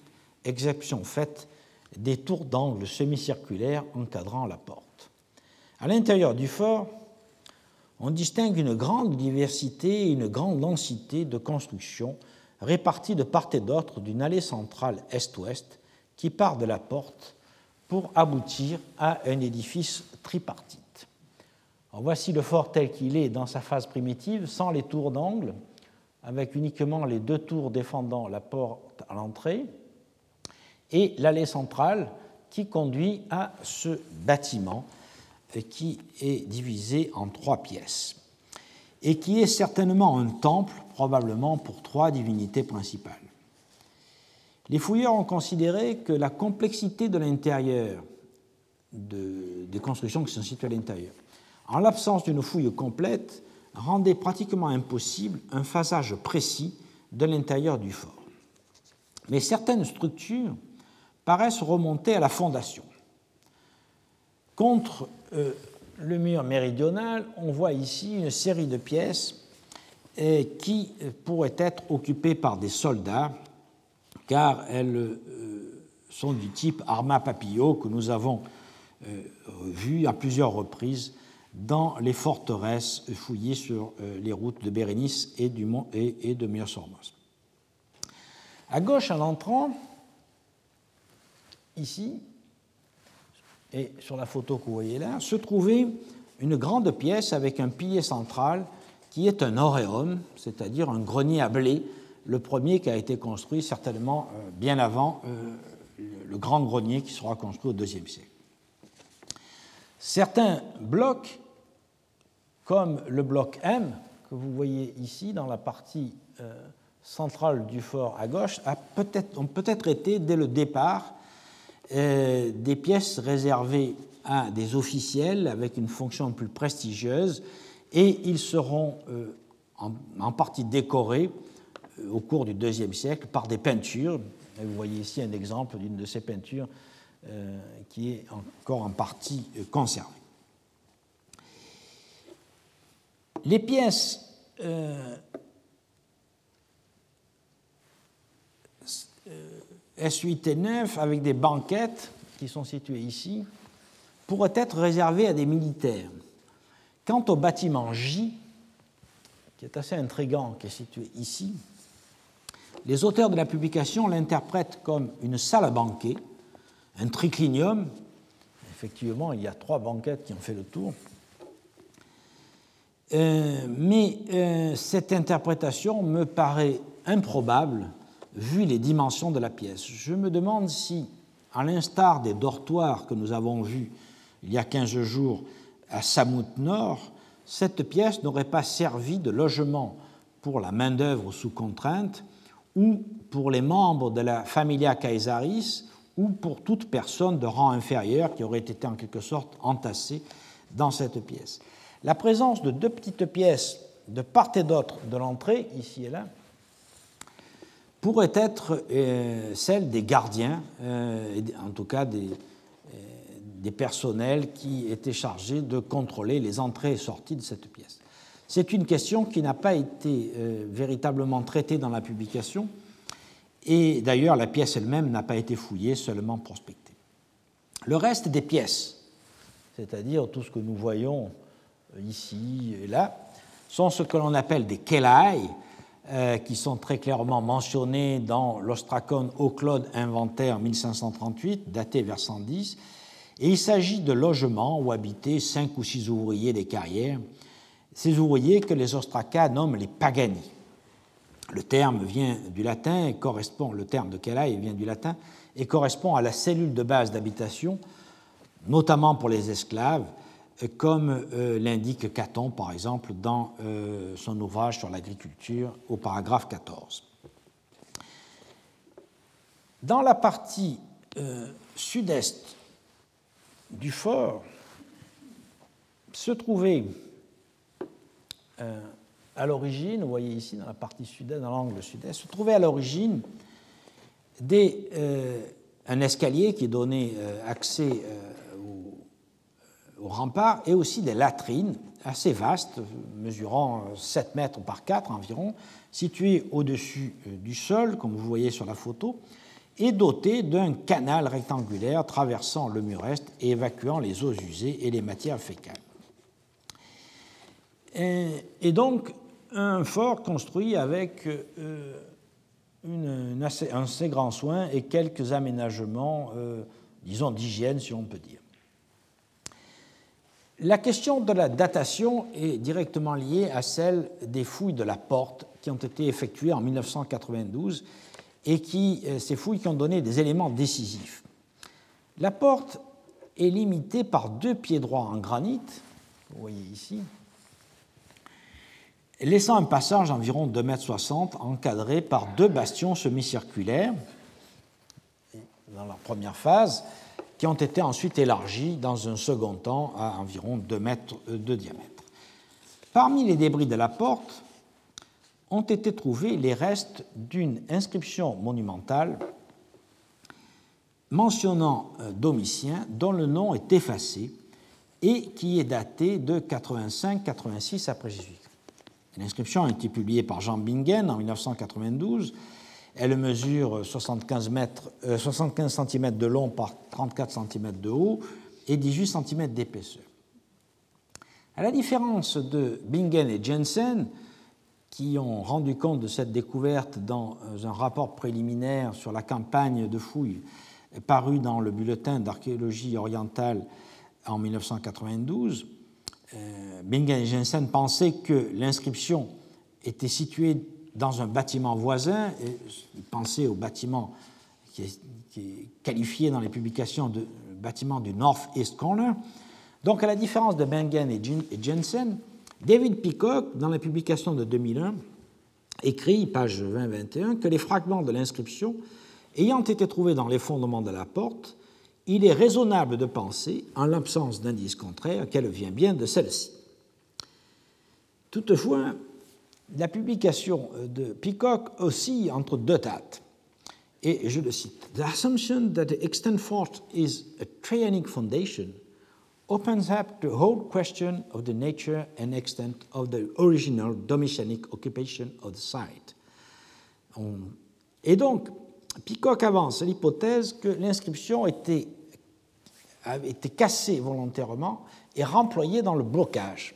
exception faite des tours d'angle semi-circulaires encadrant la porte. À l'intérieur du fort, on distingue une grande diversité et une grande densité de constructions réparties de part et d'autre d'une allée centrale est-ouest qui part de la porte pour aboutir à un édifice tripartite. Voici le fort tel qu'il est dans sa phase primitive, sans les tours d'angle, avec uniquement les deux tours défendant la porte à l'entrée, et l'allée centrale qui conduit à ce bâtiment qui est divisé en trois pièces et qui est certainement un temple, probablement pour trois divinités principales. Les fouilleurs ont considéré que la complexité de l'intérieur des constructions qui sont situées à l'intérieur en l'absence d'une fouille complète, rendait pratiquement impossible un phasage précis de l'intérieur du fort. Mais certaines structures paraissent remonter à la fondation. Contre euh, le mur méridional, on voit ici une série de pièces euh, qui pourraient être occupées par des soldats, car elles euh, sont du type arma papillot que nous avons vu à plusieurs reprises dans les forteresses fouillées sur les routes de Bérénice et, du Mont et, de Myosormos. À gauche, en entrant, ici, et sur la photo que vous voyez là, se trouvait une grande pièce avec un pilier central qui est un auréum, c'est-à-dire un grenier à blé, le premier qui a été construit certainement euh, bien avant euh, le grand grenier qui sera construit au IIe siècle. Certains blocs, comme le bloc M, que vous voyez ici dans la partie euh, centrale du fort à gauche, ont peut-être été dès le départ euh, des pièces réservées à des officiels avec une fonction plus prestigieuse et ils seront euh, en, partie décorés euh, au cours du IIe siècle par des peintures. vous voyez ici un exemple d'une de ces peintures qui est encore en partie conservée. Les pièces S8 et 9, avec des banquettes qui sont situées ici, pourraient être réservées à des militaires. Quant au bâtiment J, qui est assez intrigant, qui est situé ici, les auteurs de la publication l'interprètent comme une salle à banquet, un triclinium. Effectivement, il y a trois banquettes qui ont fait le tour. Euh, mais euh, cette interprétation me paraît improbable vu les dimensions de la pièce. Je me demande si, à l'instar des dortoirs que nous avons vus il y a 15 jours à Samout Nord, cette pièce n'aurait pas servi de logement pour la main-d'œuvre sous contrainte ou pour les membres de la familia Caesaris ou pour toute personne de rang inférieur qui aurait été en quelque sorte entassée dans cette pièce. La présence de deux petites pièces de part et d'autre de l'entrée, ici et là, pourrait être euh, celle des gardiens, euh, en tout cas des, euh, des, personnels qui étaient chargés de contrôler les entrées et sorties de cette pièce. C'est une question qui n'a pas été véritablement traitée dans la publication, et d'ailleurs la pièce elle-même n'a pas été fouillée, seulement prospectée. Le reste des pièces, c'est-à-dire tout ce que nous voyons ici et là, sont ce que l'on appelle des kelai, euh, qui sont très clairement mentionnés dans l'Ostracon Claude inventaire 1538, daté vers 110, et il s'agit de logements où habitaient cinq ou six ouvriers des carrières, ces ouvriers que les Ostracas nomment les pagani. Le terme vient du latin et correspond, le terme de Kelai vient du latin et correspond à la cellule de base d'habitation, notamment pour les esclaves, comme euh, l'indique Caton, par exemple, dans euh, son ouvrage sur l'agriculture au paragraphe 14. Dans la partie euh, sud-est du fort se trouvait à l'origine, vous voyez ici dans la partie sud-est, dans l'angle sud-est, se trouvait à l'origine un escalier qui donnait accès au rempart et aussi des latrines assez vastes, mesurant 7 mètres par 4 environ, situées au-dessus euh, du sol, comme vous voyez sur la photo, et dotées d'un canal rectangulaire traversant le mur est et évacuant les eaux usées et les matières fécales. Et, donc, un fort construit avec euh, un assez grand soin et quelques aménagements, euh, disons, d'hygiène, si on peut dire. La question de la datation est directement liée à celle des fouilles de la porte qui ont été effectuées en 1992 et qui, euh, ces fouilles qui ont donné des éléments décisifs. La porte est limitée par deux pieds droits en granit, vous voyez ici, laissant un passage d'environ 2,60 m encadré par deux bastions semi-circulaires dans la première phase qui ont été ensuite élargis dans un second temps à environ 2 mètres de diamètre. Parmi les débris de la porte ont été trouvés les restes d'une inscription monumentale mentionnant Domitien dont le nom est effacé et qui est daté de 85-86 après Jésus. L'inscription a été publiée par Jean Bingen en 1992. Elle mesure 75, mètres, 75 cm de long par 34 cm de haut et 18 cm d'épaisseur. À la différence de Bingen et Jensen, qui ont rendu compte de cette découverte dans un rapport préliminaire sur la campagne de fouilles paru dans le bulletin d'archéologie orientale en 1992, euh, Bingen et Jensen pensaient que l'inscription était située dans un bâtiment voisin, et pensaient au bâtiment qui est, qualifié dans les publications de bâtiment du North East Corner. Donc, à la différence de Bingen et Jensen, David Peacock, dans la publication de 2001, écrit, page 20-21, que les fragments de l'inscription ayant été trouvés dans les fondements de la porte il est raisonnable de penser, en l'absence d'indices contraires, qu'elle vient bien de celle-ci. Toutefois, la publication de Peacock oscille entre deux dates. Et je le cite The assumption that the extant fort is a Traianic foundation opens up the whole question of the nature and extent of the original Domitianic occupation of the site. Et donc, Peacock avance l'hypothèse que l'inscription était, avait été cassée volontairement et remployée dans le blocage.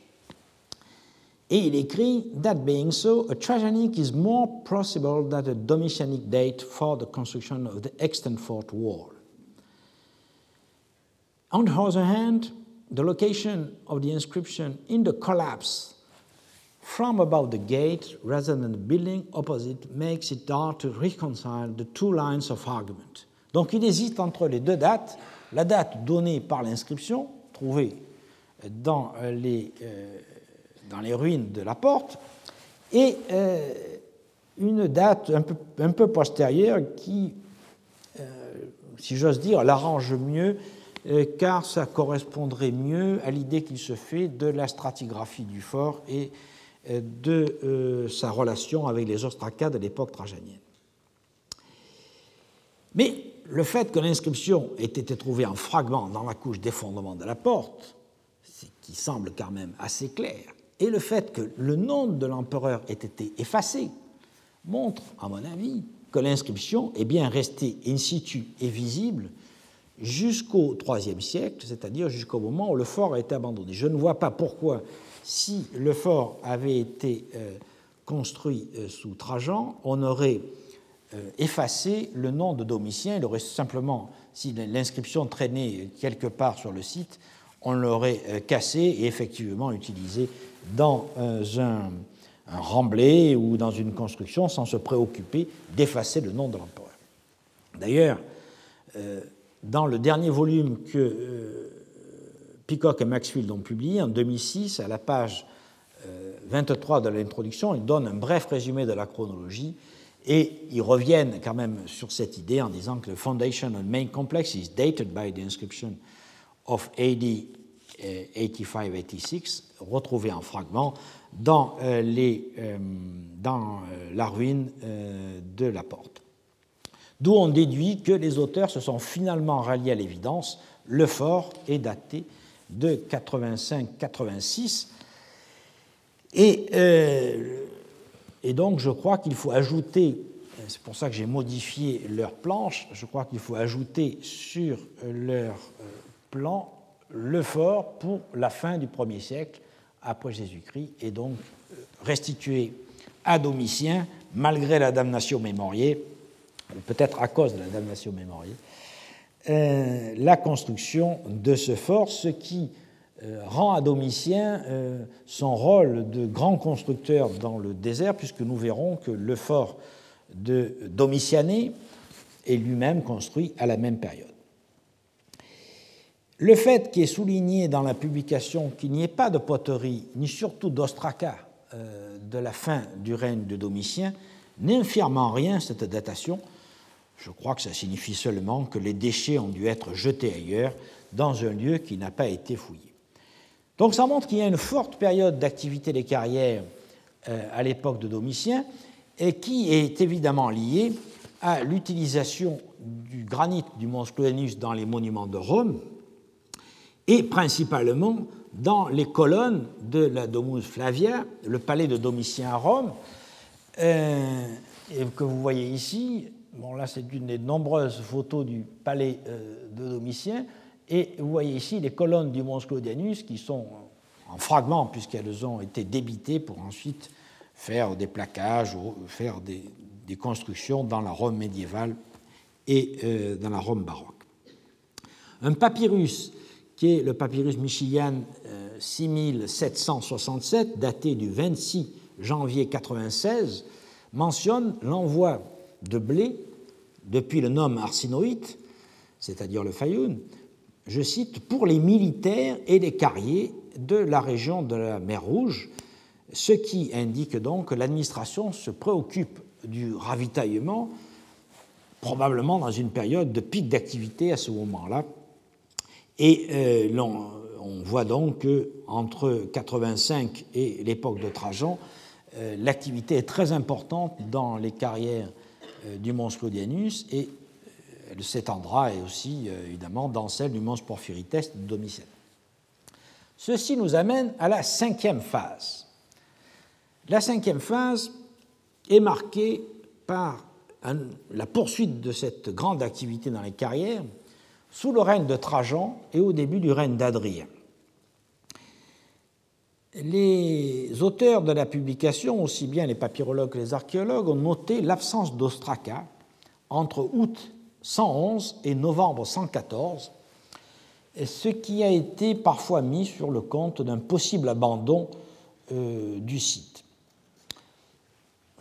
Et il écrit That being so, a Trajanic is more possible than a Domitianic date for the construction of the extant fort wall. On the other hand, the location of the inscription in the collapse from above the gate rather than the building opposite makes it hard to reconcile the two lines of argument. Donc il hésite entre les deux dates, la date donnée par l'inscription, trouvée dans euh, les, euh, dans les ruines de la porte, et euh, une date un peu, postérieure qui, euh, si j'ose dire, l'arrange mieux, euh, car ça correspondrait mieux à l'idée qu'il se fait de la stratigraphie du fort et de sa relation avec les ostracades de l'époque trajanienne. Mais le fait que l'inscription ait été trouvée en fragments dans la couche d'effondrement de la porte, qui semble quand même assez clair, et le fait que le nom de l'empereur ait été effacé, montre, à mon avis, que l'inscription est bien restée in situ et visible jusqu'au IIIe siècle, c'est-à-dire jusqu'au moment où le fort a été abandonné. Je ne vois pas pourquoi si le fort avait été euh, construit euh, sous Trajan, on aurait euh, effacé le nom de Domitien. Il aurait simplement, si l'inscription traînait quelque part sur le site, on l'aurait cassé et effectivement utilisé dans un, un remblai ou dans une construction sans se préoccuper d'effacer le nom de l'empereur. D'ailleurs, dans le dernier volume que Peacock et Maxfield ont publié en 2006, à la page 23 euh, de l'introduction, ils donnent un bref résumé de la chronologie et ils reviennent quand même sur cette idée en disant que le Foundation and Main Complex is dated by the inscription of AD 85-86, euh, retrouvé en fragments dans, euh, les, dans la ruine de la porte. D'où on déduit que les auteurs se sont finalement ralliés à l'évidence, le fort est daté de 85-86. Et, euh, et, donc, je crois qu'il faut ajouter, c'est pour ça que j'ai modifié leur planche, je crois qu'il faut ajouter sur leur euh, plan le fort pour la fin du 1er siècle après Jésus-Christ, et donc euh, restituer à Domitien, malgré la damnation mémoriée, peut-être à cause de la damnation mémoriée, euh, la construction de ce fort, ce qui euh, rend à Domitien son rôle de grand constructeur dans le désert, puisque nous verrons que le fort de Domitiané est lui-même construit à la même période. Le fait qui est souligné dans la publication qu'il n'y ait pas de poterie, ni surtout d'ostraca de la fin du règne de Domitien, n'infirme en rien cette datation, je crois que ça signifie seulement que les déchets ont dû être jetés ailleurs, dans un lieu qui n'a pas été fouillé. Donc ça montre qu'il y a une forte période d'activité des carrières euh, à l'époque de Domitien, et qui est évidemment liée à l'utilisation du granit du mont Scloenus dans les monuments de Rome et principalement dans les colonnes de la Domus Flavia, le palais de Domitien à Rome, euh, que vous voyez ici. Bon, là, c'est une des nombreuses photos du palais euh, de Domitien, et vous voyez ici les colonnes du Mont Sclodianus qui sont en fragments, puisqu'elles ont été débitées pour ensuite faire des plaquages ou faire des, constructions dans la Rome médiévale et euh, dans la Rome baroque. Un papyrus, qui est le papyrus Michigan 6767, euh, daté du 26 janvier 96, mentionne l'envoi de blé depuis le nom arsinoïte, c'est-à-dire le Fayoun, je cite, pour les militaires et les carriers de la région de la mer Rouge, ce qui indique donc que l'administration se préoccupe du ravitaillement, probablement dans une période de pic d'activité à ce moment-là. Et euh, on, voit donc qu'entre 85 et l'époque de Trajan, euh, l'activité est très importante dans les carrières euh, du mont Sclodianus et elle s'étendra aussi évidemment dans celle du mont Porphyrites de Domitienne. Ceci nous amène à la cinquième phase. La cinquième phase est marquée par la poursuite de cette grande activité dans les carrières sous le règne de Trajan et au début du règne d'Adrien. Les auteurs de la publication, aussi bien les papyrologues que les archéologues, ont noté l'absence d'ostraca entre août 111 et novembre 114 ce qui a été parfois mis sur le compte d'un possible abandon euh, du site.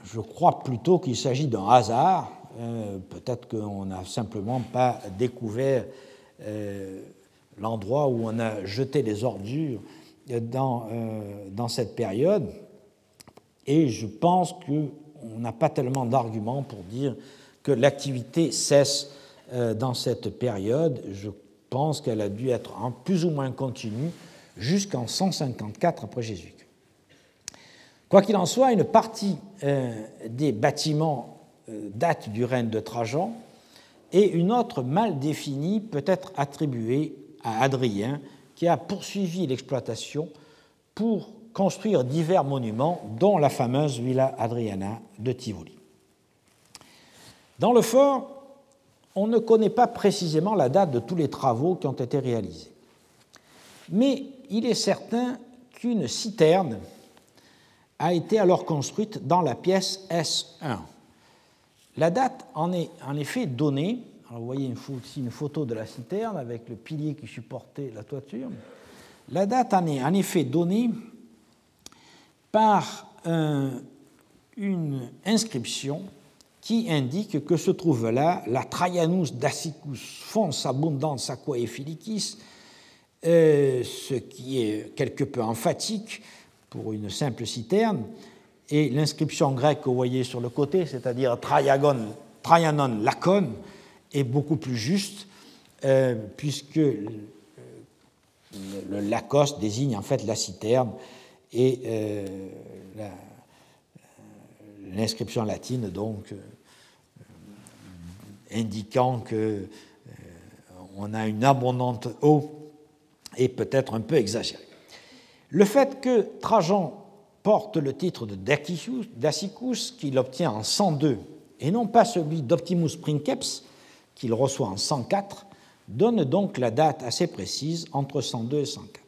Je crois plutôt qu'il s'agit d'un hasard. Euh, peut-être qu'on n'a simplement pas découvert euh, l'endroit où on a jeté les ordures dans, dans cette période. Et je pense qu'on n'a pas tellement d'arguments pour dire que l'activité cesse dans cette période. Je pense qu'elle a dû être en plus ou moins continue jusqu'en 154 après Jésus. Quoi qu'il en soit, une partie euh, des bâtiments euh, date du règne de Trajan et une autre mal définie peut être attribuée à Adrien qui a poursuivi l'exploitation pour construire divers monuments, dont la fameuse Villa Adriana de Tivoli. Dans le fort, on ne connaît pas précisément la date de tous les travaux qui ont été réalisés. Mais il est certain qu'une citerne a été alors construite dans la pièce S1. La date en est en effet donnée. vous voyez ici une photo de la citerne avec le pilier qui supportait la toiture. La date en est en effet donnée par une inscription qui indique que se trouve là la Traianus dassicus fons abundans aquae filicis, euh, ce qui est quelque peu emphatique pour une simple citerne, et l'inscription grecque que vous voyez sur le côté, c'est-à-dire Traianon lacon, est beaucoup plus juste, euh, puisque le, Lacos désigne en fait la citerne et euh, l'inscription latine donc indiquant qu'on euh, a une abondante eau est peut-être un peu exagéré. Le fait que Trajan porte le titre de Dassicus, qu'il obtient en 102, et non pas celui d'Optimus Princeps, qu'il reçoit en 104, donne donc la date assez précise entre 102 et 104.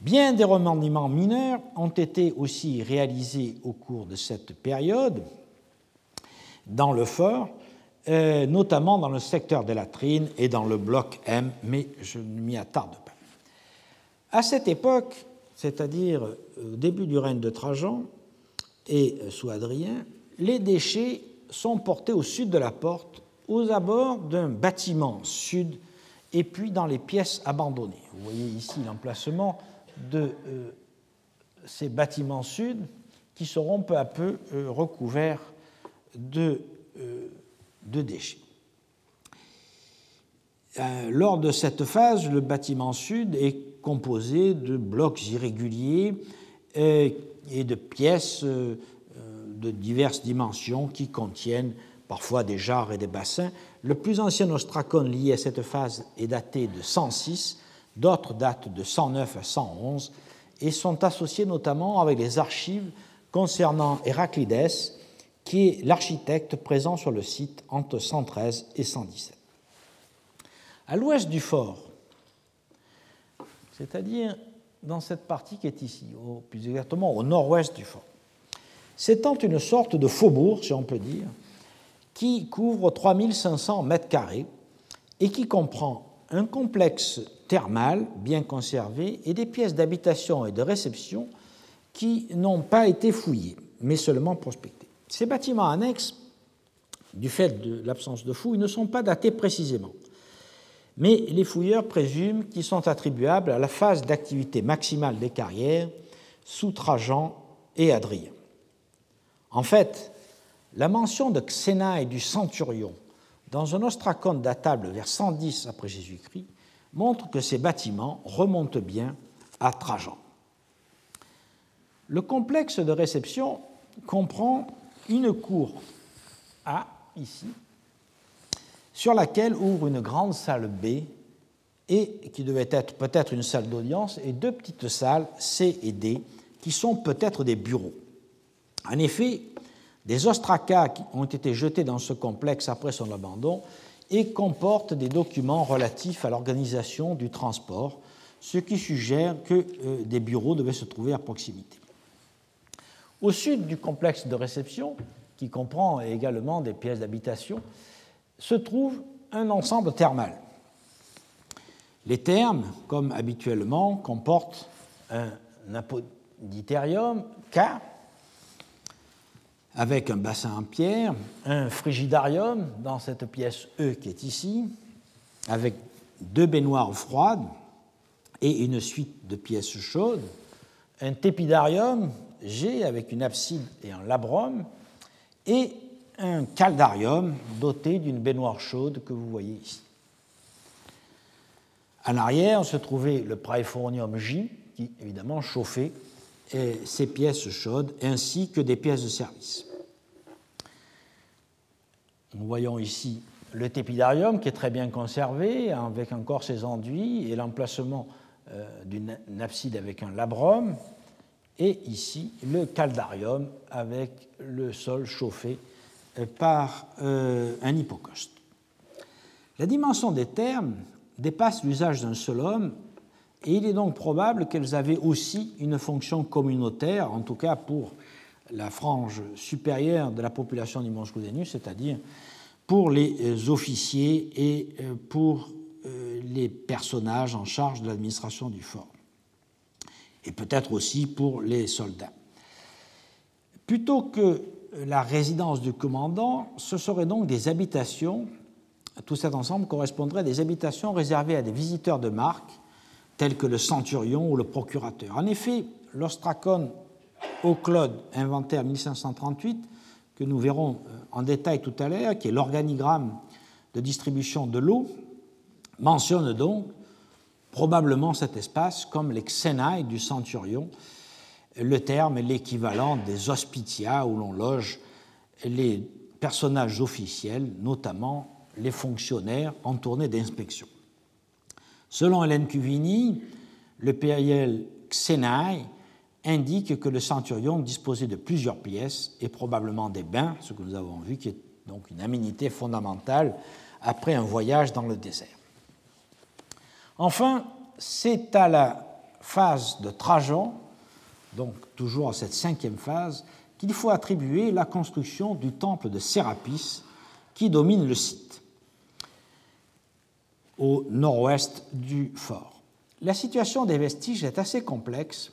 Bien des remaniements mineurs ont été aussi réalisés au cours de cette période dans le fort, euh, notamment dans le secteur des latrines et dans le bloc M, mais je ne m'y attarde pas. À cette époque, c'est-à-dire au début du règne de Trajan et sous Adrien, les déchets sont portés au sud de la porte, aux abords d'un bâtiment sud, et puis dans les pièces abandonnées. Vous voyez ici l'emplacement de euh, ces bâtiments sud qui seront peu à peu euh, recouverts de déchets. Euh, lors de cette phase, le bâtiment sud est composé de blocs irréguliers euh, et de pièces euh, de diverses dimensions qui contiennent parfois des jarres et des bassins. Le plus ancien ostracone lié à cette phase est daté de 106, d'autres datent de 109 à 111 et sont associés notamment avec les archives concernant Héraclides, qui est l'architecte présent sur le site entre 113 et 117. À l'ouest du fort, c'est-à-dire dans cette partie qui est ici, plus exactement au nord-ouest du fort, s'étend une sorte de faubourg, si on peut dire, qui couvre 3500 mètres carrés et qui comprend un complexe thermal bien conservé et des pièces d'habitation et de réception qui n'ont pas été fouillées, mais seulement prospectées. Ces bâtiments annexes, du fait de l'absence de fouilles, ne sont pas datés précisément, mais les fouilleurs présument qu'ils sont attribuables à la phase d'activité maximale des carrières sous Trajan et Adrien. En fait, la mention de Xéna et du centurion dans un ostracon datable vers 110 après Jésus-Christ montre que ces bâtiments remontent bien à Trajan. Le complexe de réception comprend une cour A, ici, sur laquelle ouvre une grande salle B, et qui devait être peut-être une salle d'audience, et deux petites salles C et D, qui sont peut-être des bureaux. En effet, des ostracas ont été jetés dans ce complexe après son abandon et comportent des documents relatifs à l'organisation du transport, ce qui suggère que euh, des bureaux devaient se trouver à proximité. Au sud du complexe de réception, qui comprend également des pièces d'habitation, se trouve un ensemble thermal. Les thermes, comme habituellement, comportent un apoditérium K avec un bassin en pierre, un frigidarium dans cette pièce E qui est ici, avec deux baignoires froides et une suite de pièces chaudes, un tépidarium G avec une abside et un labrum, et un caldarium doté d'une baignoire chaude que vous voyez ici. En arrière se trouvait le praefornium J, qui évidemment chauffait ces pièces chaudes ainsi que des pièces de service. Nous voyons ici le tépidarium qui est très bien conservé, avec encore ses enduits et l'emplacement euh, d'une abside avec un labrum, et ici le caldarium avec le sol chauffé par euh, un hypocauste. La dimension des termes dépasse l'usage d'un seul homme et il est donc probable qu'elles avaient aussi une fonction communautaire, en tout cas pour la frange supérieure de la population du Mont c'est-à-dire pour les euh, officiers et euh, pour euh, les personnages en charge de l'administration du fort, et peut-être aussi pour les soldats. Plutôt que la résidence du commandant, ce seraient donc des habitations, tout cet ensemble correspondrait à des habitations réservées à des visiteurs de marque tels que le centurion ou le procurateur. En effet, l'ostracon au Claude, inventé en 1538, que nous verrons euh, en détail tout à l'heure, qui est l'organigramme de distribution de l'eau, mentionne donc probablement cet espace comme les xénailles du centurion. Le terme est l'équivalent des hospitia où l'on loge les personnages officiels, notamment les fonctionnaires en tournée d'inspection. Selon Hélène Cuvini, le périel Xénaï indique que le centurion disposait de plusieurs pièces et probablement des bains, ce que nous avons vu qui est donc une aménité fondamentale après un voyage dans le désert. Enfin, c'est à la phase de Trajan, donc toujours à cette cinquième phase, qu'il faut attribuer la construction du temple de Sérapis qui domine le site au nord-ouest du fort. La situation des vestiges est assez complexe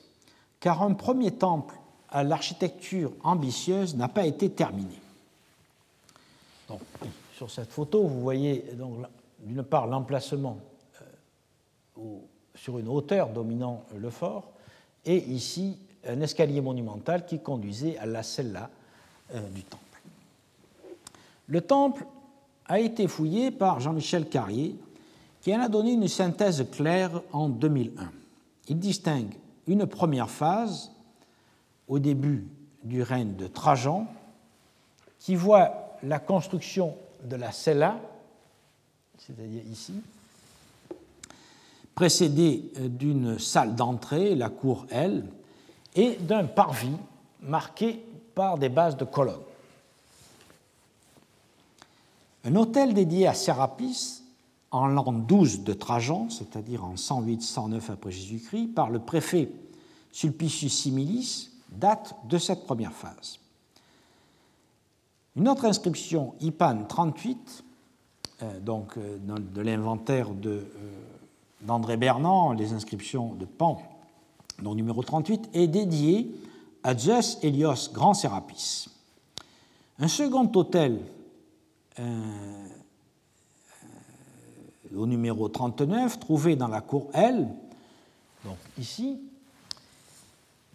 car un premier temple à l'architecture ambitieuse n'a pas été terminé. sur cette photo, vous voyez d'une part l'emplacement euh, sur une hauteur dominant le fort, et ici un escalier monumental qui conduisait à la cella euh, du temple. Le temple a été fouillé par Jean-Michel Carrier qui en a donné une synthèse claire en 2001. Il distingue une première phase, au début du règne de Trajan, qui voit la construction de la cella, c'est-à-dire ici, précédée d'une salle d'entrée, la cour L, et d'un parvis marqué par des bases de colonnes. Un hôtel dédié à Sérapis en l'an 12 de Trajan, c'est-à-dire en 108-109 après Jésus-Christ, par le préfet Sulpicius Similis, date de cette première phase. Une autre inscription, IPAN 38, euh, donc euh, de l'inventaire euh, d'André Bernand, les inscriptions de Pan, dont numéro 38, est dédiée à Zeus Hélios Grand Sérapis. Un second hôtel au numéro 39, trouvé dans la cour L, donc ici,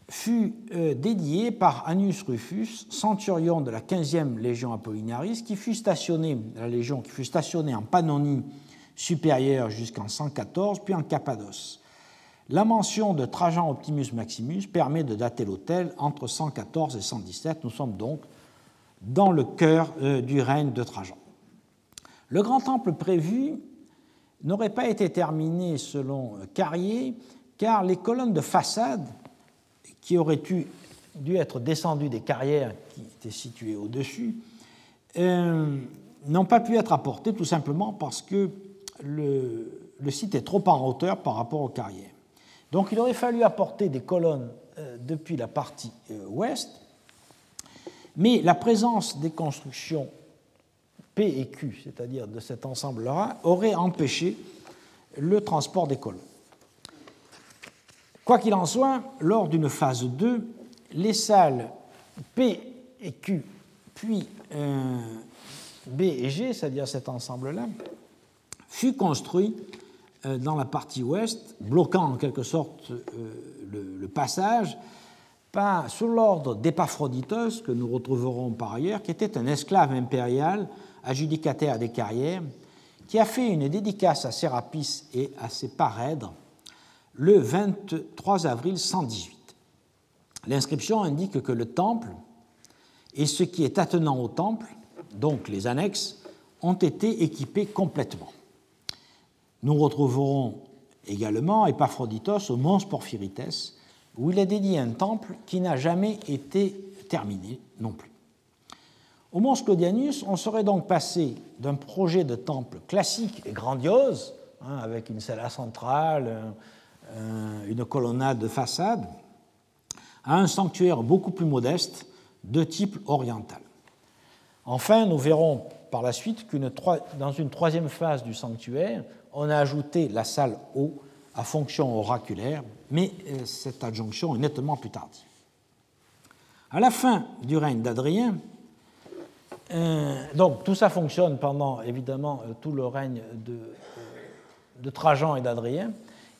fut euh, dédié par Annius Rufus, centurion de la 15e légion Apollinaris, qui fut stationné, la légion qui fut stationnée en Pannonie supérieure jusqu'en 114, puis en Cappadoce. La mention de Trajan Optimus Maximus permet de dater l'hôtel entre 114 et 117. Nous sommes donc dans le cœur euh, du règne de Trajan. Le grand temple prévu n'aurait pas été terminé selon Carrier, car les colonnes de façade qui auraient dû, être descendues des carrières qui étaient situées au-dessus euh, n'ont pas pu être apportées tout simplement parce que le, site est trop en hauteur par rapport aux carrières. Donc il aurait fallu apporter des colonnes euh, depuis la partie euh, ouest, mais la présence des constructions P et Q, c'est-à-dire de cet ensemble-là, aurait empêché le transport des colons. Quoi qu'il en soit, lors d'une phase 2, les salles P et Q, puis euh, B et G, c'est-à-dire cet ensemble-là, fut construit dans la partie ouest, bloquant en quelque sorte euh, le, passage, pas sous l'ordre d'Épaphroditos, que nous retrouverons par ailleurs, qui était un esclave impérial adjudicataire des carrières, qui a fait une dédicace à Sérapis et à ses parèdres le 23 avril 118. L'inscription indique que le temple et ce qui est attenant au temple, donc les annexes, ont été équipés complètement. Nous retrouverons également Epaphroditos au Mons Porphyrites, où il est dédié un temple qui n'a jamais été terminé non plus. Au Mons Claudianus, on serait donc passé d'un projet de temple classique et grandiose, hein, avec une salle centrale, une colonnade de façade, à un sanctuaire beaucoup plus modeste de type oriental. Enfin, nous verrons par la suite que dans une troisième phase du sanctuaire, on a ajouté la salle haut à fonction oraculaire, mais euh, cette adjonction est nettement plus tardive. À la fin du règne d'Adrien, euh, donc tout ça fonctionne pendant évidemment euh, tout le règne de, Trajan et d'Adrien.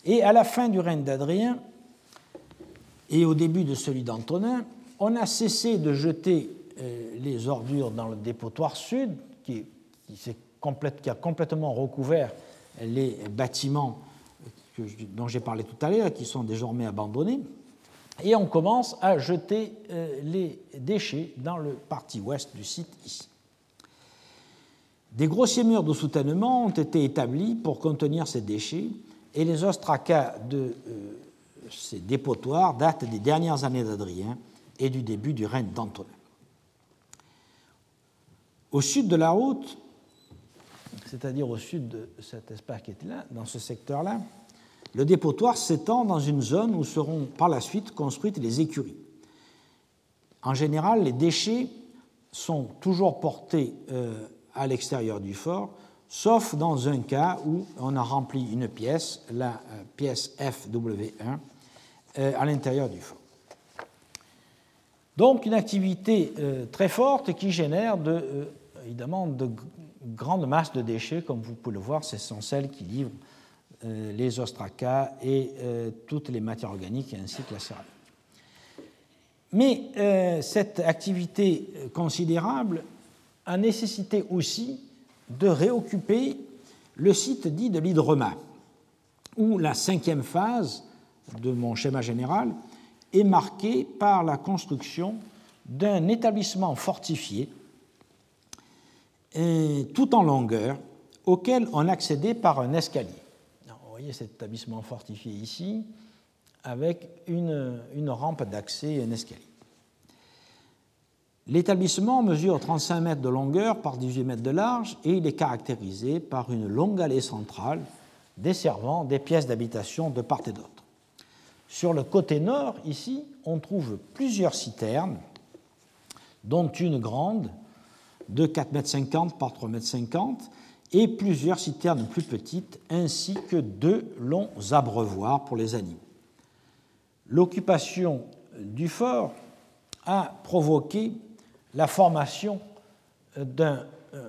Et à la fin du règne d'Adrien et au début de celui d'Antonin, on a cessé de jeter les ordures dans le dépotoir sud, qui, qui a complètement recouvert les bâtiments dont j'ai parlé tout à l'heure, qui sont désormais abandonnés, et on commence à jeter euh, les déchets dans le parti ouest du site ici. Des grossiers murs de soutènement ont été établis pour contenir ces déchets, et les ostracas de euh, ces dépotoirs datent des dernières années d'Adrien et du début du règne d'Antonin. Au sud de la route, c'est-à-dire au sud de cet espace qui est là, dans ce secteur-là, le dépotoir s'étend dans une zone où seront par la suite construites les écuries. En général, les déchets sont toujours portés euh, à l'extérieur du fort, sauf dans un cas où on a rempli une pièce, la euh, pièce FW1, euh, à l'intérieur du fort. Donc une activité très forte qui génère de, évidemment de grandes masses de déchets, comme vous pouvez le voir, ce sont celles qui livrent les ostracas et toutes les matières organiques ainsi que la céramique. Mais cette activité considérable a nécessité aussi de réoccuper le site dit de l'Hydrema, où la cinquième phase de mon schéma général est marquée par la construction d'un établissement fortifié tout en longueur, auquel on accédait par un escalier. vous voyez cet établissement fortifié ici, avec une, une rampe d'accès et un escalier. L'établissement mesure 35 mètres de longueur par 18 mètres de large et il est caractérisé par une longue allée centrale desservant des pièces d'habitation de part et d'autre. Sur le côté nord, ici, on trouve plusieurs citernes, dont une grande de 4,50 m par 3,50 m et plusieurs citernes plus petites, ainsi que deux longs abreuvoirs pour les animaux. L'occupation du fort a provoqué la formation d'un euh,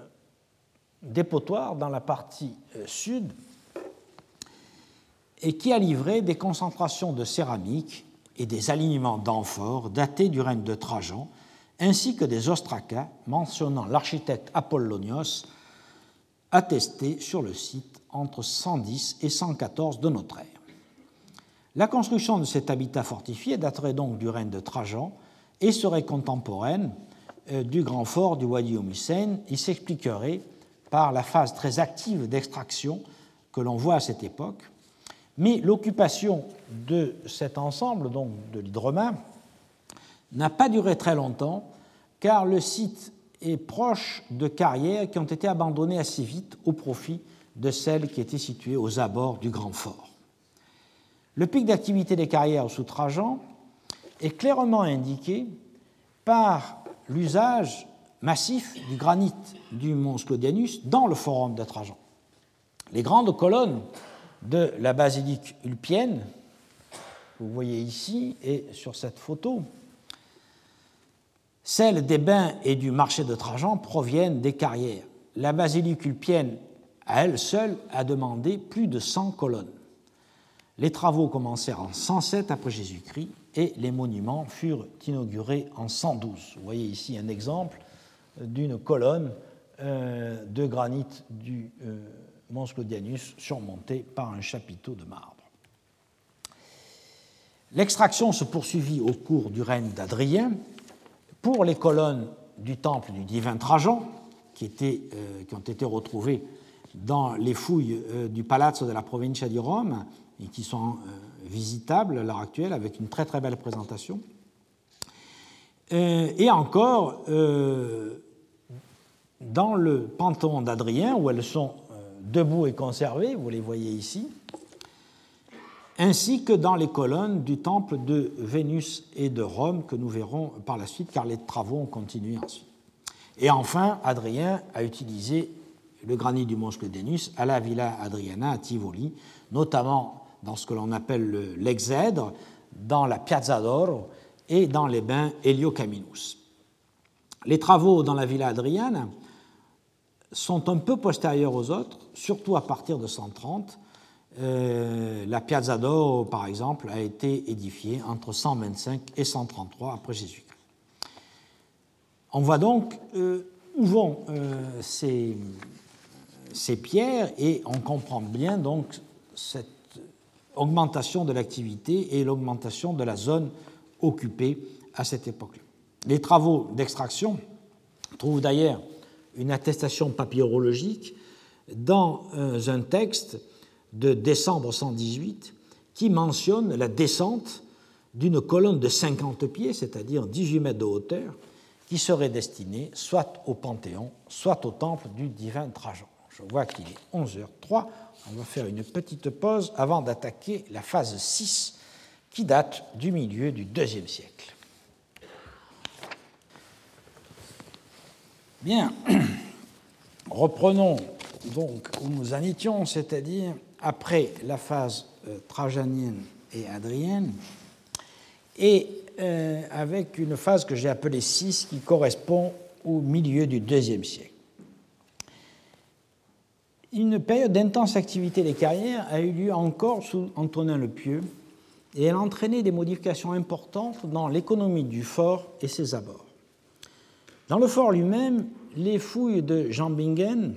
dépotoir dans la partie euh, sud et qui a livré des concentrations de céramique et des alignements d'amphores datés du règne de Trajan, ainsi que des ostracas mentionnant l'architecte Apollonios attesté sur le site entre 110 et 114 de notre ère. La construction de cet habitat fortifié daterait donc du règne de Trajan et serait contemporaine euh, du grand fort du Wadi Hussein. Il s'expliquerait par la phase très active d'extraction que l'on voit à cette époque, mais l'occupation de cet ensemble, donc de l'hydromain, n'a pas duré très longtemps, car le site est proche de carrières qui ont été abandonnées assez vite au profit de celles qui étaient situées aux abords du Grand Fort. Le pic d'activité des carrières sous Trajan est clairement indiqué par l'usage massif du granit du mont Sclodianus dans le forum de Trajan. Les grandes colonnes de la basilique ulpienne, vous voyez ici et sur cette photo, celles des bains et du marché de Trajan proviennent des carrières. La basilique ulpienne, à elle seule, a demandé plus de 100 colonnes. Les travaux commencèrent en 107 après Jésus-Christ et les monuments furent inaugurés en 112. Vous voyez ici un exemple d'une colonne euh, de granit du euh, Mons Claudianus surmonté par un chapiteau de marbre. L'extraction se poursuivit au cours du règne d'Adrien pour les colonnes du temple du divin Trajan, qui, euh, qui ont été retrouvées dans les fouilles euh, du Palazzo de la Provincia di Rome et qui sont euh, visitables à l'heure actuelle avec une très très belle présentation. et encore, dans le Panthéon d'Adrien, où elles sont debout et conservés, vous les voyez ici, ainsi que dans les colonnes du temple de Vénus et de Rome que nous verrons par la suite, car les travaux ont continué ensuite. Et enfin, Adrien a utilisé le granit du mont Sclédenus à la Villa Adriana à Tivoli, notamment dans ce que l'on appelle l'exèdre, dans la Piazza d'Oro et dans les bains Heliocaminus. Les travaux dans la Villa Adriana sont un peu postérieurs aux autres, surtout à partir de 130. Euh, la Piazza d'Oro, par exemple, a été édifiée entre 125 et 133 après Jésus-Christ. On voit donc euh, où vont euh, ces, pierres et on comprend bien donc cette augmentation de l'activité et l'augmentation de la zone occupée à cette époque-là. Les travaux d'extraction trouvent d'ailleurs une attestation papyrologique dans un texte de décembre 118 qui mentionne la descente d'une colonne de 50 pieds, c'est-à-dire 18 mètres de hauteur, qui serait destinée soit au Panthéon, soit au temple du divin Trajan. Je vois qu'il est 11h03. On va faire une petite pause avant d'attaquer la phase 6 qui date du milieu du IIe siècle. Bien, reprenons donc où nous en étions, c'est-à-dire après la phase euh, trajanienne et adrienne, et euh, avec une phase que j'ai appelée 6 qui correspond au milieu du deuxième siècle. Une période d'intense activité des carrières a eu lieu encore sous Antonin le Pieux et elle a entraîné des modifications importantes dans l'économie du fort et ses abords. Dans le fort lui-même, les fouilles de Jean Bingen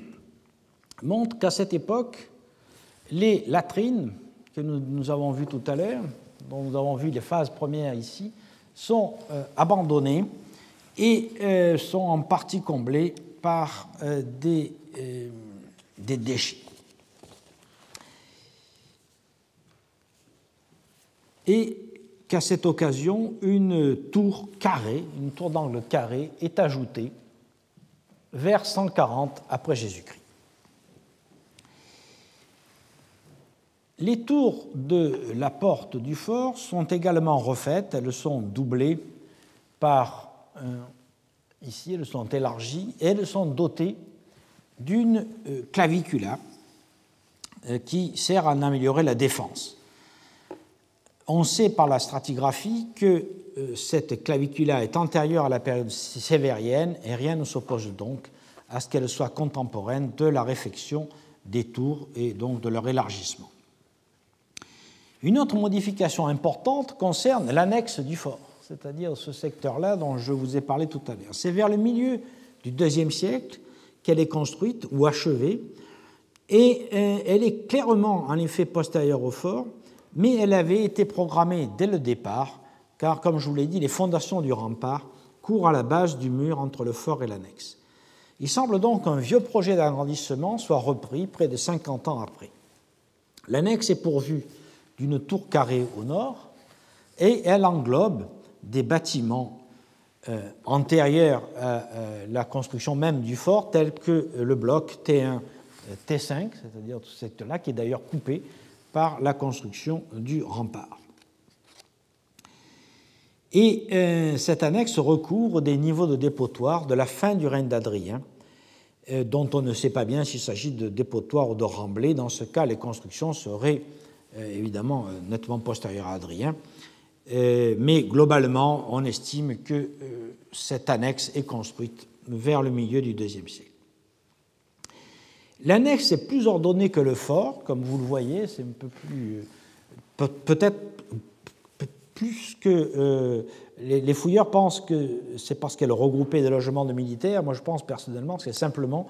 montrent qu'à cette époque, les latrines que nous, avons vues tout à l'heure, dont nous avons vu les phases premières ici, sont euh, abandonnées et euh, sont en partie comblées par des, des déchets. Et qu'à cette occasion, une tour carrée, une tour d'angle carré, est ajoutée vers 140 après Jésus-Christ. Les tours de la porte du fort sont également refaites, elles sont doublées par, ici, elles sont élargies, et elles sont dotées d'une euh, clavicula euh, qui sert à en améliorer la défense. On sait par la stratigraphie que euh, cette clavicula est antérieure à la période sévérienne et rien ne s'oppose donc à ce qu'elle soit contemporaine de la réfection des tours et donc de leur élargissement. Une autre modification importante concerne l'annexe du fort, c'est-à-dire ce secteur-là dont je vous ai parlé tout à l'heure. C'est vers le milieu du IIe siècle qu'elle est construite ou achevée, et euh, elle est clairement en effet postérieure au fort, mais elle avait été programmée dès le départ, car comme je vous l'ai dit, les fondations du rempart courent à la base du mur entre le fort et l'annexe. Il semble donc qu'un vieux projet d'agrandissement soit repris près de 50 ans après. L'annexe est pourvue d'une tour carrée au nord et elle englobe des bâtiments euh, antérieurs à euh, la construction même du fort, tels que le bloc T1, T5, c'est-à-dire tout secteur-là, qui est d'ailleurs coupé par la construction du rempart. Et euh, cette annexe recouvre des niveaux de dépotoir de la fin du règne d'Adrien, dont on ne sait pas bien s'il s'agit de dépotoir ou de remblai. Dans ce cas, les constructions seraient euh, évidemment euh, nettement postérieur à Adrien. Euh, mais globalement, on estime que cette annexe est construite vers le milieu du IIe siècle. L'annexe est plus ordonnée que le fort, comme vous le voyez, c'est un peu plus. peut-être plus que. les, fouilleurs pensent que c'est parce qu'elle regroupait des logements de militaires. Moi, je pense personnellement que c'est simplement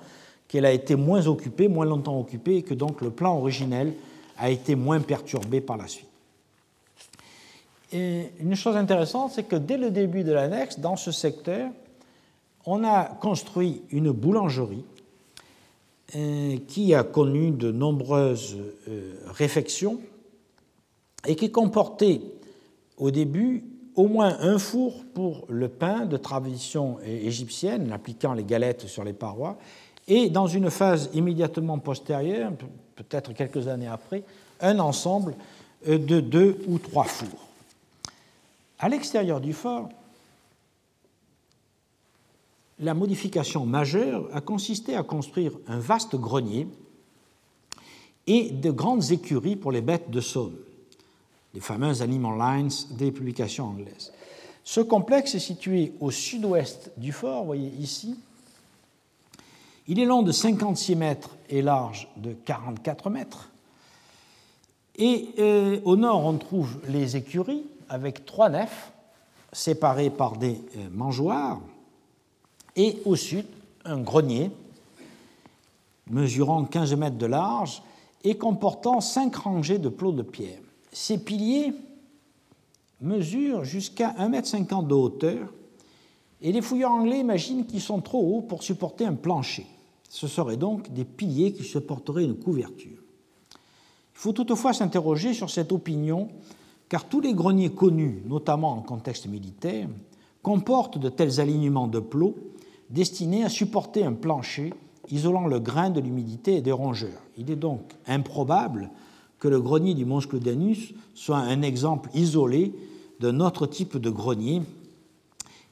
qu'elle a été moins occupée, moins longtemps occupée, et que donc le plan originel a été moins perturbé par la suite. Et une chose intéressante, c'est que dès le début de l'annexe, dans ce secteur, on a construit une boulangerie euh, qui a connu de nombreuses euh, réfections et qui comportait au début au moins un four pour le pain de tradition égyptienne, appliquant les galettes sur les parois, et dans une phase immédiatement postérieure, peut-être quelques années après, un ensemble euh, de deux ou trois fours. À l'extérieur du fort, la modification majeure a consisté à construire un vaste grenier et de grandes écuries pour les bêtes de somme, les fameuses animal lines des publications anglaises. Ce complexe est situé au sud-ouest du fort, vous voyez ici. Il est long de 56 mètres et large de 44 mètres. Et euh, au nord, on trouve les écuries avec trois nefs séparées par des euh, mangeoires. Et au sud, un grenier mesurant 15 mètres de large et comportant cinq rangées de plots de pierre. Ces piliers mesurent jusqu'à 1,50 m de hauteur et les fouilleurs anglais imaginent qu'ils sont trop hauts pour supporter un plancher. Ce seraient donc des piliers qui supporteraient une couverture. Il faut toutefois s'interroger sur cette opinion, car tous les greniers connus, notamment en contexte militaire, comportent de tels alignements de plots destinés à supporter un plancher isolant le grain de l'humidité et des rongeurs. Il est donc improbable que le grenier du Mont Sclodianus soit un exemple isolé d'un autre type de grenier,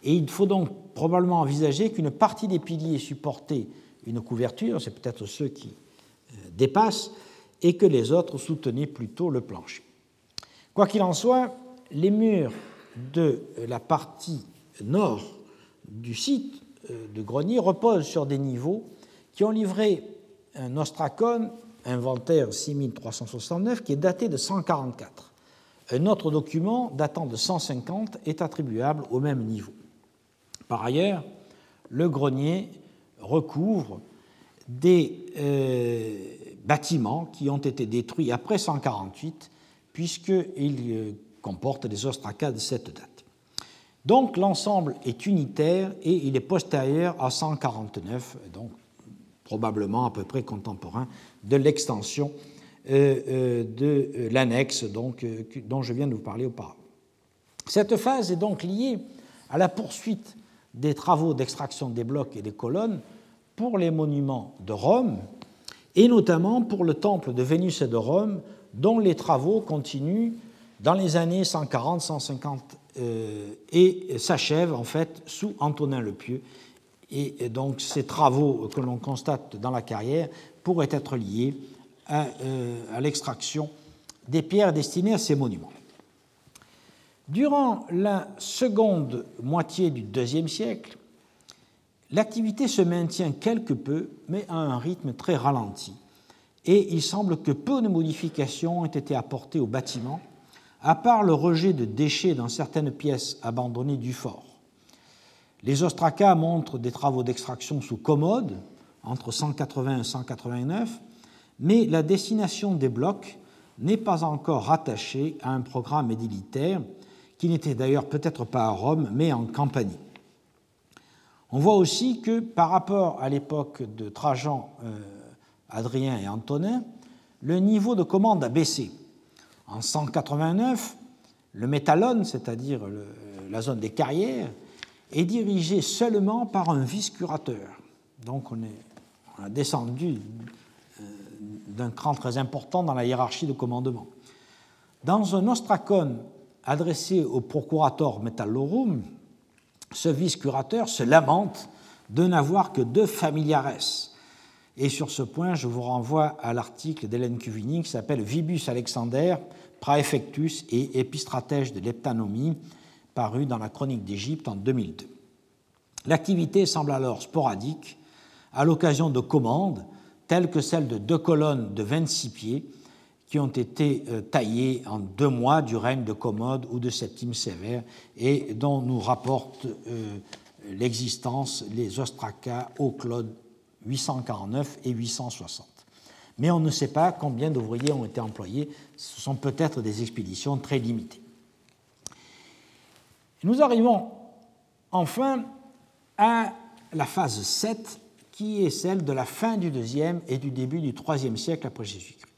et il faut donc probablement envisager qu'une partie des piliers supportait une couverture, c'est peut-être ceux qui euh, dépassent, et que les autres soutenaient plutôt le plancher. Quoi qu'il en soit, les murs de la partie nord du site euh, de Grenier reposent sur des niveaux qui ont livré un ostracone, inventaire 6369, qui est daté de 144. Un autre document datant de 150 est attribuable au même niveau. Par ailleurs, le grenier recouvre des euh, bâtiments qui ont été détruits après 148, puisqu'ils euh, comportent des ostracas de cette date. Donc l'ensemble est unitaire et il est postérieur à 149, donc probablement à peu près contemporain de l'extension euh, de l'annexe dont je viens de vous parler auparavant. Cette phase est donc liée à la poursuite des travaux d'extraction des blocs et des colonnes pour les monuments de Rome, et notamment pour le temple de Vénus et de Rome, dont les travaux continuent dans les années 140-150 et s'achèvent en fait sous Antonin le Pieux. Et donc ces travaux que l'on constate dans la carrière pourraient être liés à, euh, à l'extraction des pierres destinées à ces monuments. Durant la seconde moitié du IIe siècle, l'activité se maintient quelque peu, mais à un rythme très ralenti, et il semble que peu de modifications ont été apportées au bâtiment, à part le rejet de déchets dans certaines pièces abandonnées du fort. Les ostracas montrent des travaux d'extraction sous commode entre 180 et 189, mais la destination des blocs n'est pas encore rattachée à un programme édilitaire, qui n'était d'ailleurs peut-être pas à Rome, mais en Campanie. On voit aussi que par rapport à l'époque de Trajan, euh, Adrien et Antonin, le niveau de commande a baissé. En 189, le métallone, c'est-à-dire la zone des carrières, est dirigé seulement par un vice-curateur. Donc on, est, a descendu d'un cran très important dans la hiérarchie de commandement. Dans un ostracon adressé au procurator metallorum, ce vice-curateur se lamente de n'avoir que deux familiares. Et sur ce point, je vous renvoie à l'article d'Hélène Cuvigny qui s'appelle Vibus Alexander, praefectus et épistratège de l'heptanomie, paru dans la Chronique d'Égypte en 2002. L'activité semble alors sporadique, à l'occasion de commandes telles que celle de deux colonnes de 26 pieds qui ont été euh, taillées en deux mois du règne de Commode ou de Septime Sévère et dont nous rapportent euh, l'existence les ostracas au Claude 849 et 860. Mais on ne sait pas combien d'ouvriers ont été employés, ce sont peut-être des expéditions très limitées. Nous arrivons enfin à la phase 7 qui est celle de la fin du deuxième et du début du troisième siècle après Jésus-Christ.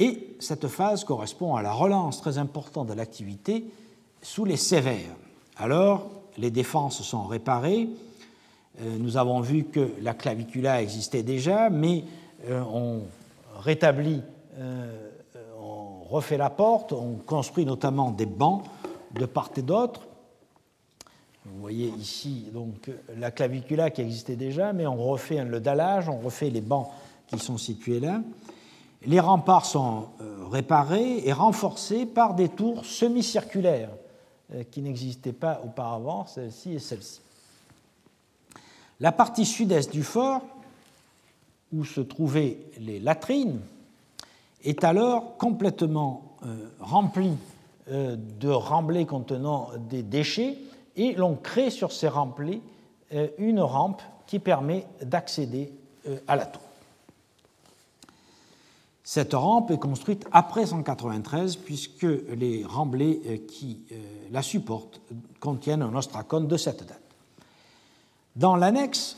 Et cette phase correspond à la relance très importante de l'activité sous les sévères. Alors, les défenses sont réparées. Euh, nous avons vu que la clavicula existait déjà, mais euh, on rétablit, euh, on refait la porte, on construit notamment des bancs de part et d'autre. Vous voyez ici donc la clavicula qui existait déjà, mais on refait le dallage, on refait les bancs qui sont situés là. Les remparts sont euh, réparés et renforcés par des tours semi-circulaires euh, qui n'existaient pas auparavant, celle-ci et celle-ci. La partie sud-est du fort, où se trouvaient les latrines, est alors complètement euh, remplie de remblais contenant des déchets et l'on crée sur ces remblais une rampe qui permet d'accéder à la tour. Cette rampe est construite après 193 puisque les remblais euh, qui la supportent contiennent un ostracon de cette date. Dans l'annexe,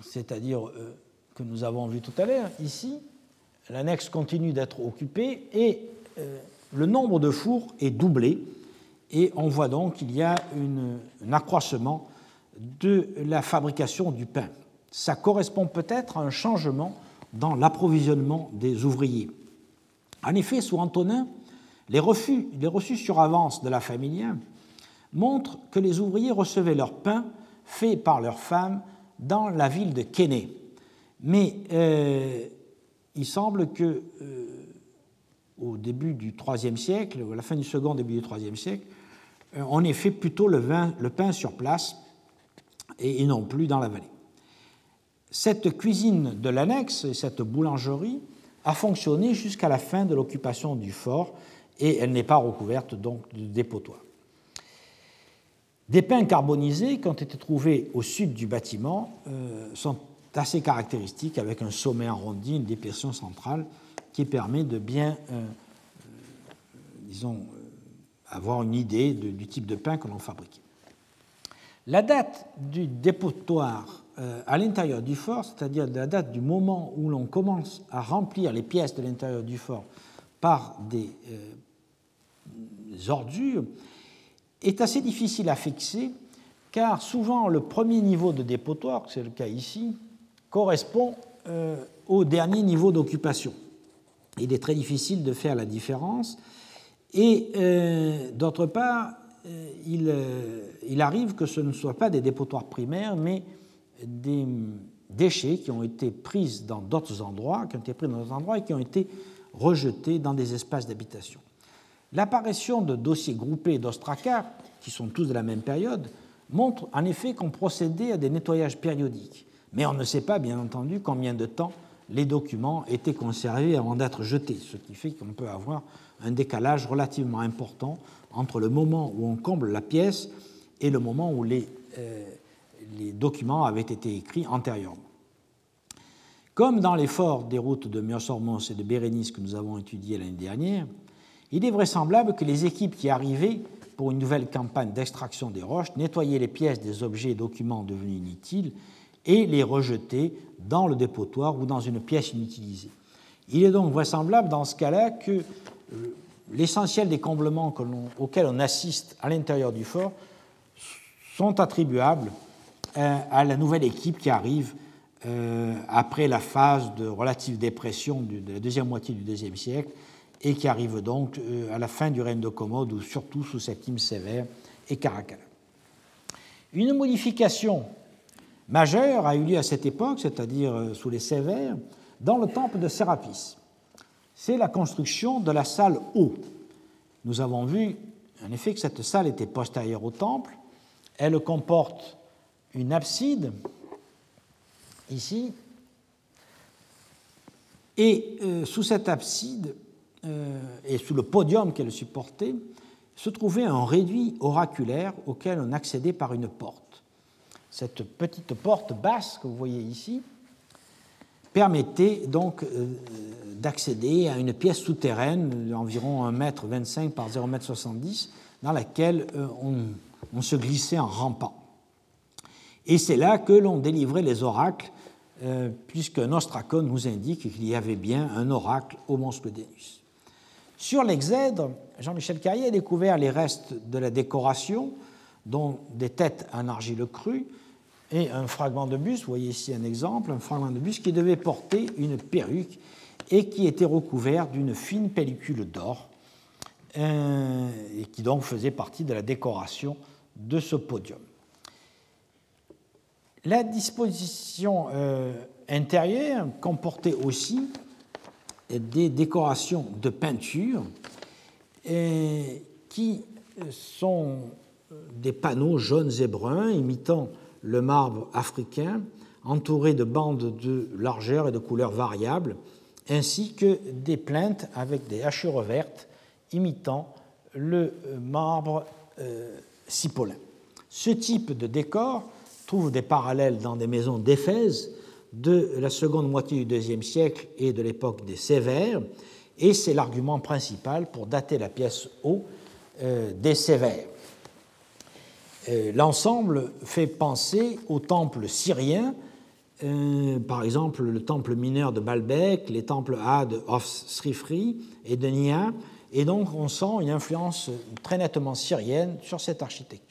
c'est-à-dire que nous avons vu tout à l'heure, ici, l'annexe continue d'être occupée et le nombre de fours est doublé et on voit donc qu'il y a un accroissement de la fabrication du pain. Ça correspond peut-être à un changement dans l'approvisionnement des ouvriers. En effet, sous Antonin, les, refus, les reçus sur avance de la famille montrent que les ouvriers recevaient leur pain fait par leurs femmes dans la ville de Kéné. Mais euh, il semble que euh, au début du IIIe siècle, ou à la fin du second, début du IIIe siècle, euh, on ait fait plutôt le pain sur place et, non plus dans la vallée. Cette cuisine de l'annexe, cette boulangerie, a fonctionné jusqu'à la fin de l'occupation du fort et elle n'est pas recouverte donc de dépotoir. Des pains carbonisés qui ont été trouvés au sud du bâtiment euh, sont assez caractéristiques avec un sommet arrondi, une dépression centrale qui permet de bien, euh, disons, avoir une idée du type de pain que l'on fabriquait. La date du dépotoir euh, à l'intérieur du fort, c'est-à-dire la date du moment où l'on commence à remplir les pièces de l'intérieur du fort par des ordures, est assez difficile à fixer car souvent le premier niveau de dépotoir, c'est le cas ici, correspond euh, au dernier niveau d'occupation. Il est très difficile de faire la différence. Et euh, d'autre part, euh, il, il, arrive que ce ne soient pas des dépotoirs primaires, mais des déchets qui ont été pris dans d'autres endroits, qui ont été pris dans d'autres endroits et qui ont été rejetés dans des espaces d'habitation. L'apparition de dossiers groupés d'ostracars, qui sont tous de la même période, montre en effet qu'on procédait à des nettoyages périodiques. Mais on ne sait pas, bien entendu, combien de temps les documents étaient conservés avant d'être jetés, ce qui fait qu'on peut avoir un décalage relativement important entre le moment où on comble la pièce et le moment où les, euh, les documents avaient été écrits antérieurement. Comme dans l'effort des routes de Myosormos et de Bérénice que nous avons étudié l'année dernière, il est vraisemblable que les équipes qui arrivaient pour une nouvelle campagne d'extraction des roches, nettoyer les pièces des objets et documents devenus inutiles et les rejeter dans le dépotoir ou dans une pièce inutilisée. Il est donc vraisemblable dans ce cas-là que euh, l'essentiel des comblements auxquels on assiste à l'intérieur du fort sont attribuables à la nouvelle équipe qui arrive euh, après la phase de relative dépression de la deuxième moitié du deuxième siècle et qui arrive donc euh, à la fin du règne de Commode, ou surtout sous Septime Sévère et Caracalla. Une modification majeure a eu lieu à cette époque, c'est-à-dire euh, sous les Sévères, dans le temple de Sérapis. C'est la construction de la salle haut. Nous avons vu en effet que cette salle était postérieure au temple. Elle comporte une abside, ici, et euh, sous cette abside, euh, et sous le podium qu'elle supportait, se trouvait un réduit oraculaire auquel on accédait par une porte. Cette petite porte basse que vous voyez ici permettait donc euh, d'accéder à une pièce souterraine d'environ 1,25 m par 0,70 m dans laquelle on, se glissait en rampant. Et c'est là que l'on délivrait les oracles, puisque Nostracon nous indique qu'il y avait bien un oracle au Monstre Dénus. Sur l'exèdre, Jean-Michel Carrier a découvert les restes de la décoration, dont des têtes en argile crue et un fragment de buste. Vous voyez ici un exemple, un fragment de buste qui devait porter une perruque et qui était recouvert d'une fine pellicule d'or euh, et qui donc faisait partie de la décoration de ce podium. La disposition euh, intérieure comportait aussi des décorations de peinture qui sont des panneaux jaunes et bruns imitant le marbre africain, entourés de bandes de largeur et de couleurs variables, ainsi que des plaintes avec des hachures vertes imitant le marbre euh, cipolin. Ce type de décor trouve des parallèles dans des maisons d'Éphèse de la seconde moitié du IIe siècle et de l'époque des Sévères, et c'est l'argument principal pour dater la pièce haut euh, des Sévères. Euh, l'ensemble fait penser au temple syrien, euh, par exemple le temple mineur de Baalbek, les temples A de Srifri et de Nia, et donc on sent une influence très nettement syrienne sur cette architecture.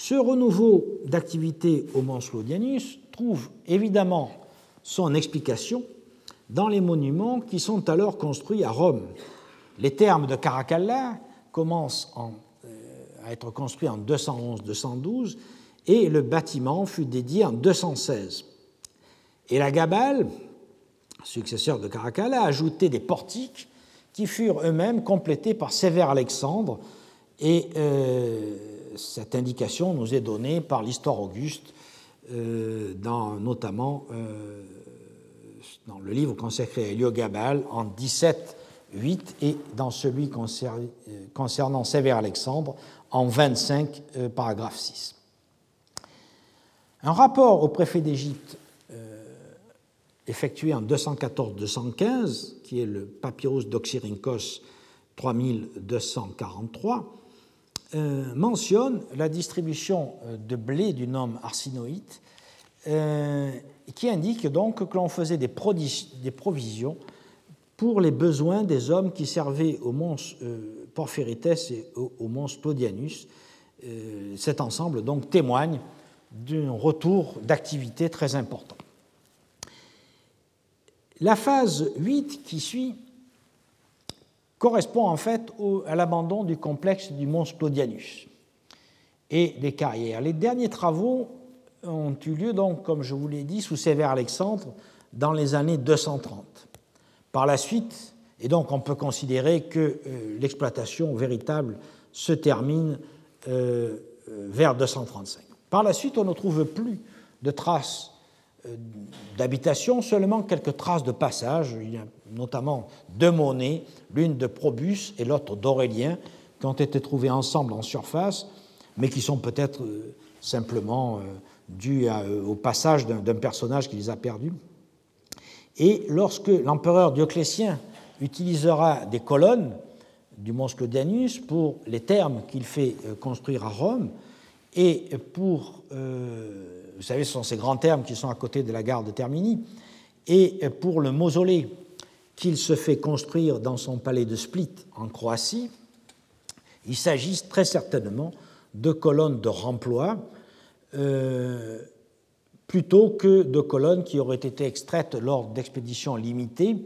Ce renouveau d'activité au Mont Slodianus trouve évidemment son explication dans les monuments qui sont alors construits à Rome. Les termes de Caracalla commencent euh, à être construits en 211-212 et le bâtiment fut dédié en 216. Et la Gabale, successeur de Caracalla, a ajouté des portiques qui furent eux-mêmes complétés par Sévère Alexandre et euh, cette indication nous est donnée par l'histoire auguste, euh, dans, notamment euh, dans le livre consacré à Héliogabal en 17.8 et dans celui concernant Sévère Alexandre en 25, paragraphe 6. Un rapport au préfet d'Égypte effectué en 214-215, qui est le papyrus d'Oxyrhynchos 3243, euh, mentionne la distribution euh, de blé du nom arsinoïte, euh, qui indique donc que l'on faisait des, provisions pour les besoins des hommes qui servaient au mons Porphyrites et au, mons Claudianus. cet ensemble donc témoigne d'un retour d'activité très important. La phase 8 qui suit correspond en fait à l'abandon du complexe du mont Claudianus et des carrières. Les derniers travaux ont eu lieu, donc, comme je vous l'ai dit, sous Sévère Alexandre dans les années 230. Par la suite, et donc on peut considérer que euh, l'exploitation véritable se termine euh, euh, vers 235. Par la suite, on ne trouve plus de traces d'habitation, seulement quelques traces de passage. Notamment deux monnaies, l'une de Probus et l'autre d'Aurélien, qui ont été trouvées ensemble en surface, mais qui sont peut-être euh, simplement euh, dues euh, au passage d'un personnage qui les a perdus. Et lorsque l'empereur Dioclétien utilisera des colonnes du mont Sclodianus pour les thermes qu'il fait construire à Rome et pour vous savez, ce sont ces grands termes qui sont à côté de la gare de Termini. Et pour le mausolée qu'il se fait construire dans son palais de Split en Croatie, il s'agit très certainement de colonnes de remploi euh, plutôt que de colonnes qui auraient été extraites lors d'expéditions limitées,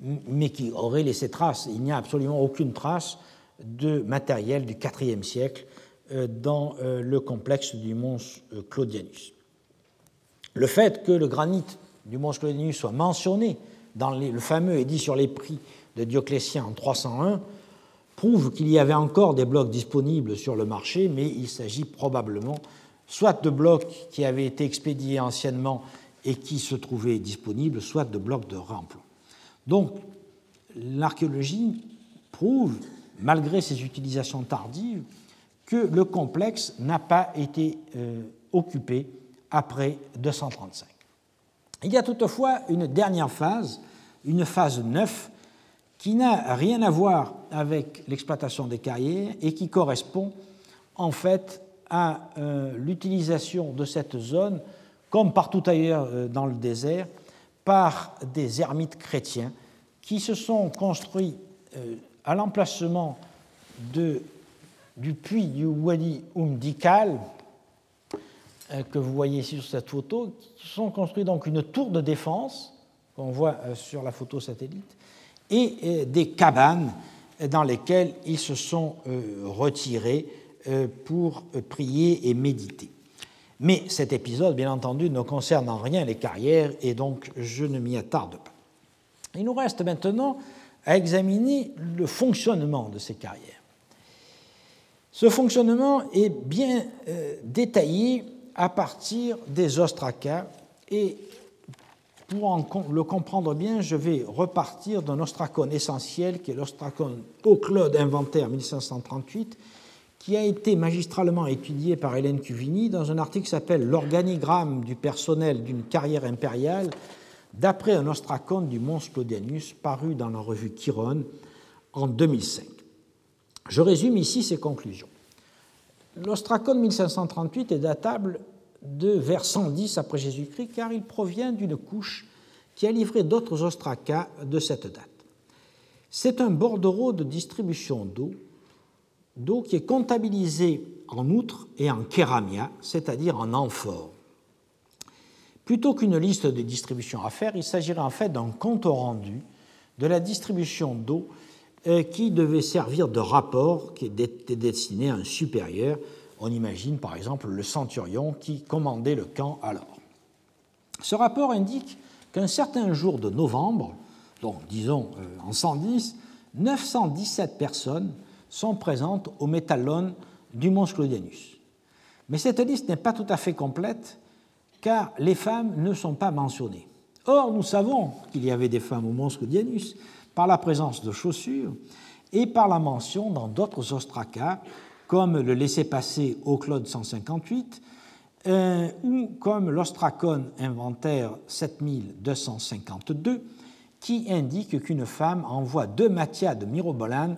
mais qui auraient laissé trace. Il n'y a absolument aucune trace de matériel du IVe siècle euh, dans euh, le complexe du mont Claudianus. Le fait que le granit du mont Sclonius soit mentionné dans le fameux édit sur les prix de Dioclétien en 301 prouve qu'il y avait encore des blocs disponibles sur le marché, mais il s'agit probablement soit de blocs qui avaient été expédiés anciennement et qui se trouvaient disponibles, soit de blocs de remploi. Donc, l'archéologie prouve, malgré ses utilisations tardives, que le complexe n'a pas été euh, occupé après 235. Il y a toutefois une dernière phase, une phase 9, qui n'a rien à voir avec l'exploitation des carrières et qui correspond en fait à euh, l'utilisation de cette zone, comme partout ailleurs euh, dans le désert, par des ermites chrétiens qui se sont construits euh, à l'emplacement du puits du Wadi Umdikal, que vous voyez ici sur cette photo, qui sont construits donc une tour de défense, qu'on voit euh, sur la photo satellite, et euh, des cabanes dans lesquelles ils se sont retirés pour prier et méditer. Mais cet épisode, bien entendu, ne concerne en rien les carrières et donc je ne m'y attarde pas. Il nous reste maintenant à examiner le fonctionnement de ces carrières. Ce fonctionnement est bien détaillé à partir des ostracas. Et pour le comprendre bien, je vais repartir d'un ostracone essentiel qui est l'ostracone Claude inventé en 1538, qui a été magistralement étudié par Hélène Cuvini dans un article qui s'appelle L'organigramme du personnel d'une carrière impériale, d'après un ostracone du Mons Claudianus paru dans la revue Chiron en 2005. Je résume ici ses conclusions. L'ostracone 1538 est datable de vers 110 après Jésus-Christ, car il provient d'une couche qui a livré d'autres ostracas de cette date. C'est un bordereau de distribution d'eau, d'eau qui est comptabilisé en outre et en kéramia, c'est-à-dire en amphore. Plutôt qu'une liste de distributions à faire, il s'agirait en fait d'un compte rendu de la distribution d'eau qui devait servir de rapport qui était destiné à un supérieur on imagine par exemple le centurion qui commandait le camp alors. Ce rapport indique qu'un certain jour de novembre, donc disons euh, en 110, 917 personnes sont présentes au métallone du mont Sclodianus. Mais cette liste n'est pas tout à fait complète car les femmes ne sont pas mentionnées. Or, nous savons qu'il y avait des femmes au mont Sclodianus par la présence de chaussures et par la mention dans d'autres ostracas comme le laissez-passer au Claude 158, euh, ou comme l'Ostracon inventaire 7252, qui indique qu'une femme envoie deux matias de mirobolane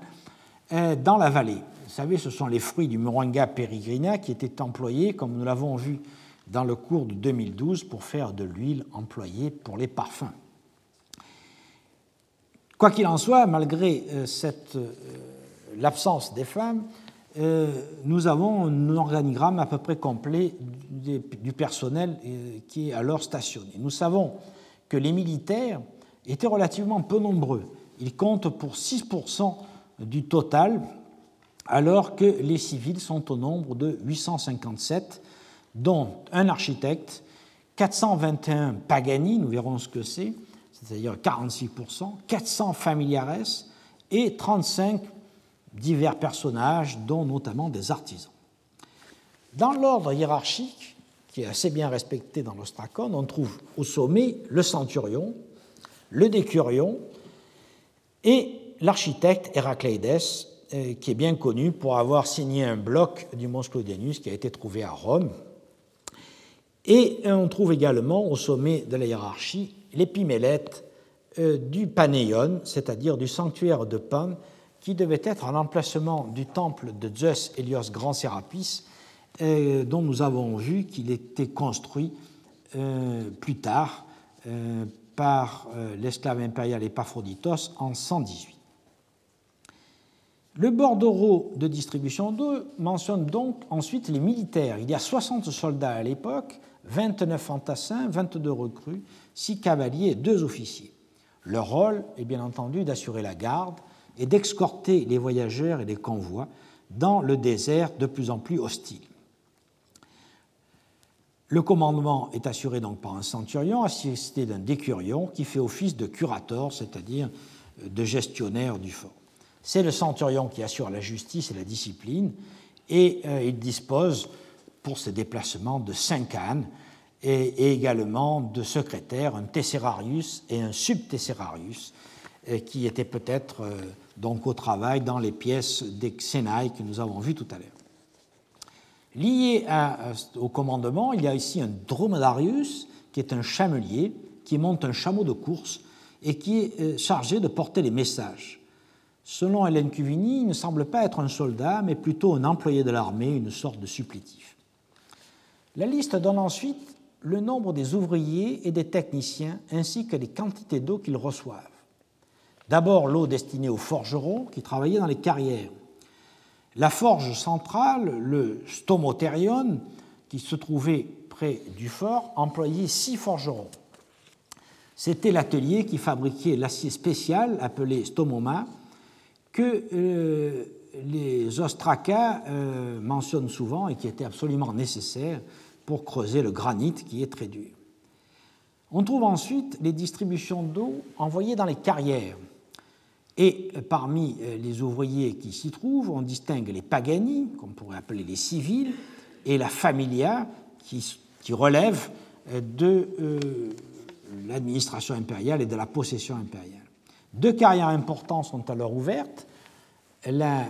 euh, dans la vallée. Vous savez, ce sont les fruits du Moringa peregrina qui étaient employés, comme nous l'avons vu dans le cours de 2012, pour faire de l'huile employée pour les parfums. Quoi qu'il en soit, malgré euh, euh, l'absence des femmes, nous avons un organigramme à peu près complet du personnel qui est alors stationné. Nous savons que les militaires étaient relativement peu nombreux. Ils comptent pour 6% du total, alors que les civils sont au nombre de 857, dont un architecte, 421 Pagani, nous verrons ce que c'est, c'est-à-dire 46%, 400 familiares et 35 divers personnages, dont notamment des artisans. Dans l'ordre hiérarchique, qui est assez bien respecté dans l'ostracon, on trouve au sommet le centurion, le décurion et l'architecte Héracléides, euh, qui est bien connu pour avoir signé un bloc du Mons Claudianus qui a été trouvé à Rome. Et on trouve également au sommet de la hiérarchie l'épimélète euh, du Panéion, c'est-à-dire du sanctuaire de Pan, qui devait être un emplacement du temple de Zeus Hélios Grand Sérapis, euh, dont nous avons vu qu'il était construit plus tard par l'esclave impérial Epaphroditos en 118. Le bordereau de distribution d'eau mentionne donc ensuite les militaires. Il y a 60 soldats à l'époque, 29 fantassins, 22 recrues, 6 cavaliers et 2 officiers. Leur rôle est bien entendu d'assurer la garde et d'escorter les voyageurs et les convois dans le désert de plus en plus hostile. Le commandement est assuré donc par un centurion assisté d'un décurion qui fait office de curator, c'est-à-dire de gestionnaire du fort. C'est le centurion qui assure la justice et la discipline, et euh, il dispose pour ses déplacements de cinq ânes et, également de secrétaires, un tesserarius et un subtesserarius, euh, qui étaient peut-être euh, donc au travail dans les pièces des Xénaï que nous avons vues tout à l'heure. Lié au commandement, il y a ici un dromedarius, qui est un chamelier, qui monte un chameau de course et qui est chargé de porter les messages. Selon Hélène Cuvigny, il ne semble pas être un soldat, mais plutôt un employé de l'armée, une sorte de supplétif. La liste donne ensuite le nombre des ouvriers et des techniciens, ainsi que les quantités d'eau qu'ils reçoivent. D'abord l'eau destinée aux forgerons qui travaillaient dans les carrières. La forge centrale, le stomotherion, qui se trouvait près du fort, employait six forgerons. C'était l'atelier qui fabriquait l'acier spécial appelé stomoma, que euh, les ostracas euh, mentionnent souvent et qui était absolument nécessaire creuser le granit qui est très dur. On trouve ensuite les distributions d'eau envoyées dans les carrières. Et parmi euh, les ouvriers qui s'y trouvent, on distingue les pagani, qu'on pourrait appeler les civils, et la familia, qui, relève de l'administration impériale et de la possession impériale. Deux carrières importantes sont alors ouvertes, euh,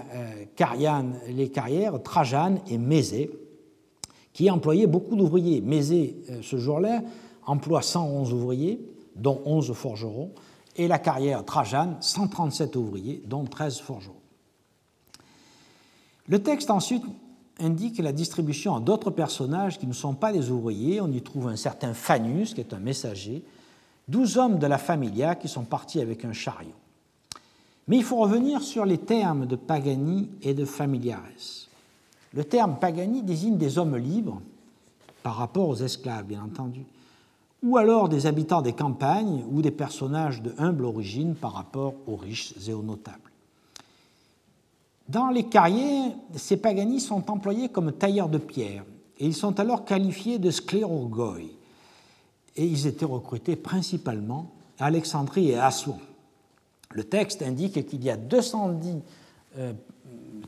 les carrières Trajane et Mézé, qui employaient beaucoup d'ouvriers. Mézé, euh, ce jour-là, emploie 111 ouvriers, dont 11 forgerons, et la carrière Trajane, 137 ouvriers, dont 13 forgerons. Le texte ensuite indique la distribution à d'autres personnages qui ne sont pas des ouvriers. On y trouve un certain Fanus, qui est un messager, douze hommes de la familia qui sont partis avec un chariot. Mais il faut revenir sur les termes de Pagani et de Familiares. Le terme Pagani désigne des hommes libres, par rapport aux esclaves, bien entendu, ou alors des habitants des campagnes ou des personnages de humble origine par rapport aux riches et aux notables. Dans les carrières, ces Pagani sont employés comme tailleurs de pierre, et ils sont alors qualifiés de sclérogoi, et ils étaient recrutés principalement à Alexandrie et à Assouan. Le texte indique qu'il y a 210 euh,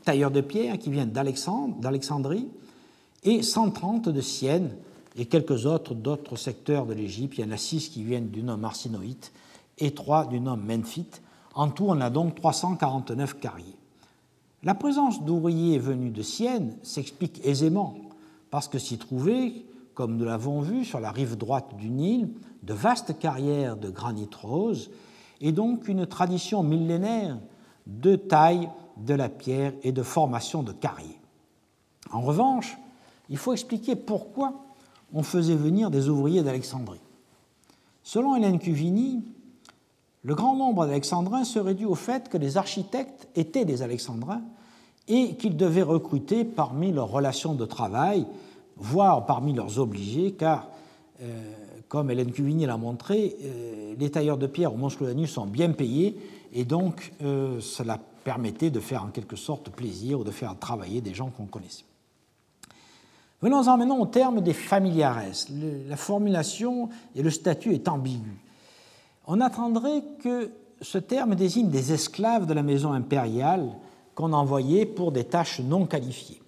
tailleurs de pierre qui viennent d'Alexandrie et 130 de Sienne et quelques autres d'autres secteurs de l'Égypte. Il y en a six qui viennent du nom arsinoïte et trois du nom memphite. En tout, on a donc 349 carriers. La présence d'ouvriers venus de Sienne s'explique aisément parce que s'y trouvaient comme nous l'avons vu sur la rive droite du Nil, de vastes carrières de granit rose et donc une tradition millénaire de taille de la pierre et de formation de carrières. En revanche, il faut expliquer pourquoi on faisait venir des ouvriers d'Alexandrie. Selon Hélène Cuvini, le grand nombre d'Alexandrins serait dû au fait que les architectes étaient des Alexandrins et qu'ils devaient recruter parmi leurs relations de travail, voire parmi leurs obligés, car, euh, comme Hélène Cuvigny l'a montré, euh, les tailleurs de pierre au Mont sont bien payés et donc euh, cela permettait de faire en quelque sorte plaisir ou de faire travailler des gens qu'on connaissait. Venons-en maintenant au terme des familiares. la formulation et le statut est ambigu. On attendrait que ce terme désigne des esclaves de la maison impériale qu'on envoyait pour des tâches non qualifiées.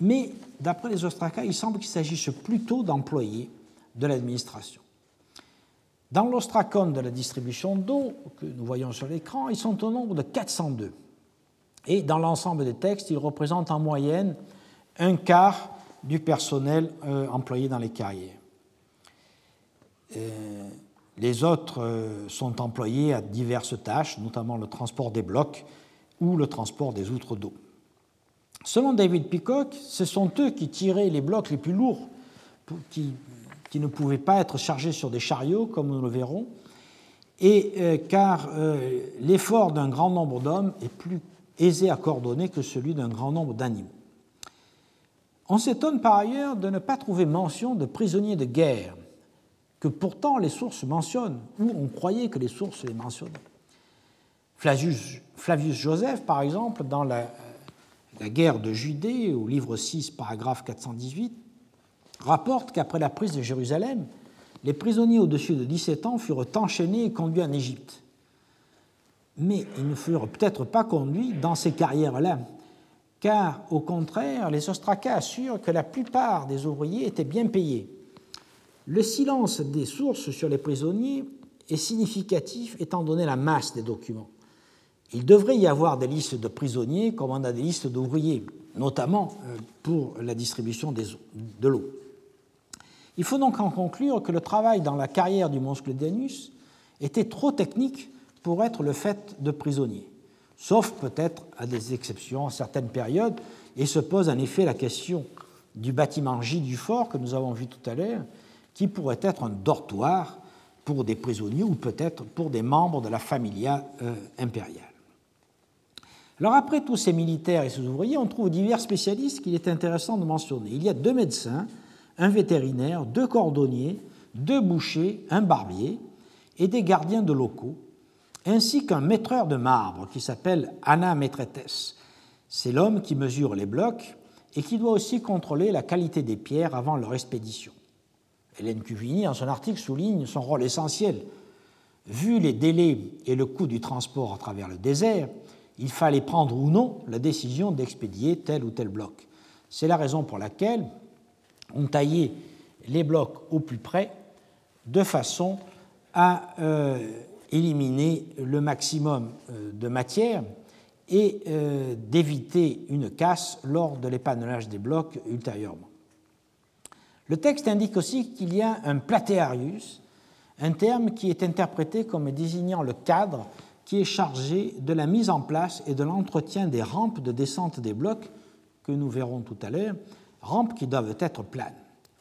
Mais d'après les ostracas, il semble qu'il s'agisse plutôt d'employés de l'administration. Dans l'ostracon de la distribution d'eau que nous voyons sur l'écran, ils sont au nombre de 402. Et dans l'ensemble des textes, ils représentent en moyenne un quart du personnel euh, employé dans les carrières. Euh, les autres euh, sont employés à diverses tâches, notamment le transport des blocs ou le transport des outres d'eau. Selon David Peacock, ce sont eux qui tiraient les blocs les plus lourds, qui ne pouvaient pas être chargés sur des chariots, comme nous le verrons, et euh, car euh, l'effort d'un grand nombre d'hommes est plus aisé à coordonner que celui d'un grand nombre d'animaux. On s'étonne par ailleurs de ne pas trouver mention de prisonniers de guerre, que pourtant les sources mentionnent, ou on croyait que les sources les mentionnaient. Flavius, Joseph, par exemple, dans la, la, guerre de Judée, au livre 6, paragraphe 418, rapporte qu'après la prise de Jérusalem, les prisonniers au-dessus de 17 ans furent enchaînés et conduits en Égypte. Mais ils ne furent peut-être pas conduits dans ces carrières-là, car au contraire, les ostracas assurent que la plupart des ouvriers étaient bien payés. Le silence des sources sur les prisonniers est significatif étant donné la masse des documents. Il devrait y avoir des listes de prisonniers comme on a des listes d'ouvriers, notamment euh, pour la distribution de l'eau. Il faut donc en conclure que le travail dans la carrière du monscle d'Anus était trop technique pour être le fait de prisonniers, sauf peut-être à des exceptions à certaines périodes, et se pose en effet la question du bâtiment J du fort que nous avons vu tout à l'heure, qui pourrait être un dortoir pour des prisonniers ou peut-être pour des membres de la familia euh, impériale. Alors après tous ces militaires et ces ouvriers, on trouve divers spécialistes qu'il est intéressant de mentionner. Il y a deux médecins, un vétérinaire, deux cordonniers, deux bouchers, un barbier et des gardiens de locaux, ainsi qu'un maîtreur de marbre qui s'appelle Anna Maîtretes. C'est l'homme qui mesure les blocs et qui doit aussi contrôler la qualité des pierres avant leur expédition. Hélène Cuvigny, en son article, souligne son rôle essentiel. Vu les délais et le coût du transport à travers le désert, il fallait prendre ou non la décision d'expédier tel ou tel bloc. C'est la raison pour laquelle on taillait les blocs au plus près de façon à euh, éliminer le maximum euh, de matière et euh, d'éviter une casse lors de l'épanelage des blocs ultérieurement. Le texte indique aussi qu'il y a un platearius, un terme qui est interprété comme désignant le cadre qui est chargé de la mise en place et de l'entretien des rampes de descente des blocs que nous verrons tout à l'heure, rampes qui doivent être planes.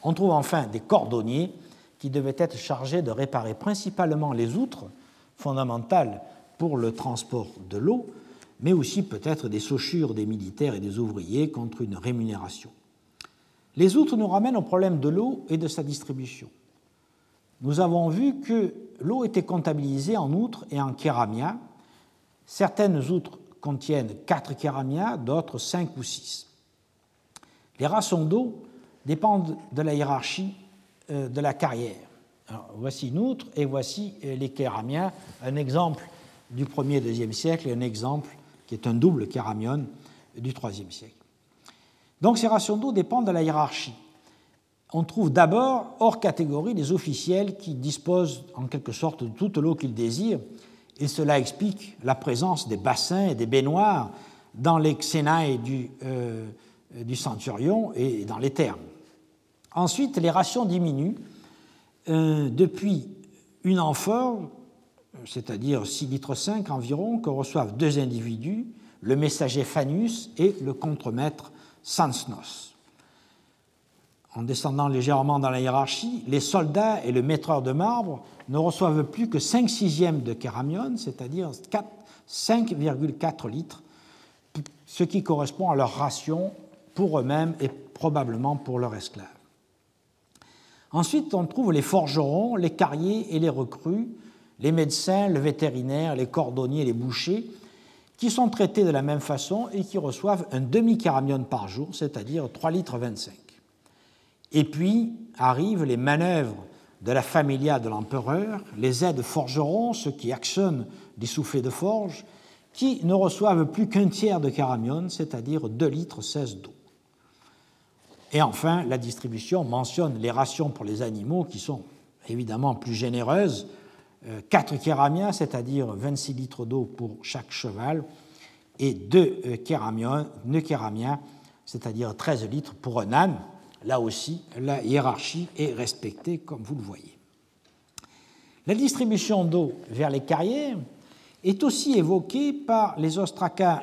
On trouve enfin des cordonniers qui devaient être chargés de réparer principalement les outres fondamentales pour le transport de l'eau, mais aussi peut-être des sauchures des militaires et des ouvriers contre une rémunération. Les outres nous ramènent au problème de l'eau et de sa distribution. Nous avons vu que l'eau était comptabilisée en outres et en kéramia. Certaines outres contiennent 4 kéramia, d'autres 5 ou 6. Les rations d'eau dépendent de la hiérarchie euh, de la carrière. voici une outre et voici euh, les kéramiens, un exemple du 1er et 2e siècle et un exemple qui est un double kéramion du 3e siècle. Donc ces rations d'eau dépendent de la hiérarchie. On trouve d'abord hors catégorie les officiels qui disposent en quelque sorte de toute l'eau qu'ils désirent, et cela explique la présence des bassins et des baignoires dans les xénailles du, euh, du centurion et dans les thermes. Ensuite, les rations diminuent euh, depuis une amphore, c'est-à-dire 6 litres 5 environ, que reçoivent deux individus le messager Fanus et le contremaître Sansnos. En descendant légèrement dans la hiérarchie, les soldats et le maîtreur de marbre ne reçoivent plus que 5 sixièmes de kéramion, c'est-à-dire 5,4 litres, ce qui correspond à leur ration pour eux-mêmes et probablement pour leurs esclaves. Ensuite, on trouve les forgerons, les carriers et les recrues, les médecins, le vétérinaire, les cordonniers, les bouchers, qui sont traités de la même façon et qui reçoivent un demi-caramion par jour, c'est-à-dire 3 litres 25. Et puis arrivent les manœuvres de la familia de l'empereur, les aides forgerons, ceux qui actionnent des soufflets de forge, qui ne reçoivent plus qu'un tiers de caramion, c'est-à-dire 2 litres 16 d'eau. Et enfin, la distribution mentionne les rations pour les animaux qui sont évidemment plus généreuses, 4 euh, kéramiens, c'est-à-dire 26 litres d'eau pour chaque cheval, et 2 euh, kéramiens, c'est-à-dire 13 litres pour un âne. Là aussi, la hiérarchie est respectée, comme vous le voyez. La distribution d'eau vers les carrières est aussi évoquée par les ostracas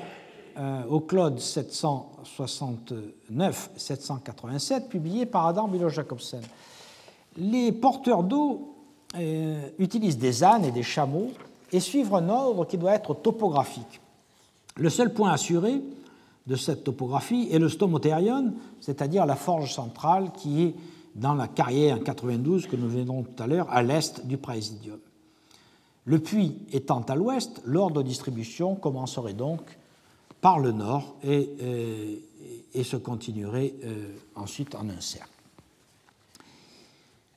euh, au Claude 769-787, publié par Adam Bilo Jacobsen. Les porteurs d'eau euh, utilisent des ânes et des chameaux et suivent un ordre qui doit être topographique. Le seul point assuré de cette topographie est le stomotherion, c'est-à-dire la forge centrale qui est dans la carrière 92 que nous venons tout à l'heure, à l'est du Praesidium. Le puits étant à l'ouest, l'ordre de distribution commencerait donc par le nord et, euh, se continuerait euh, ensuite en un cercle.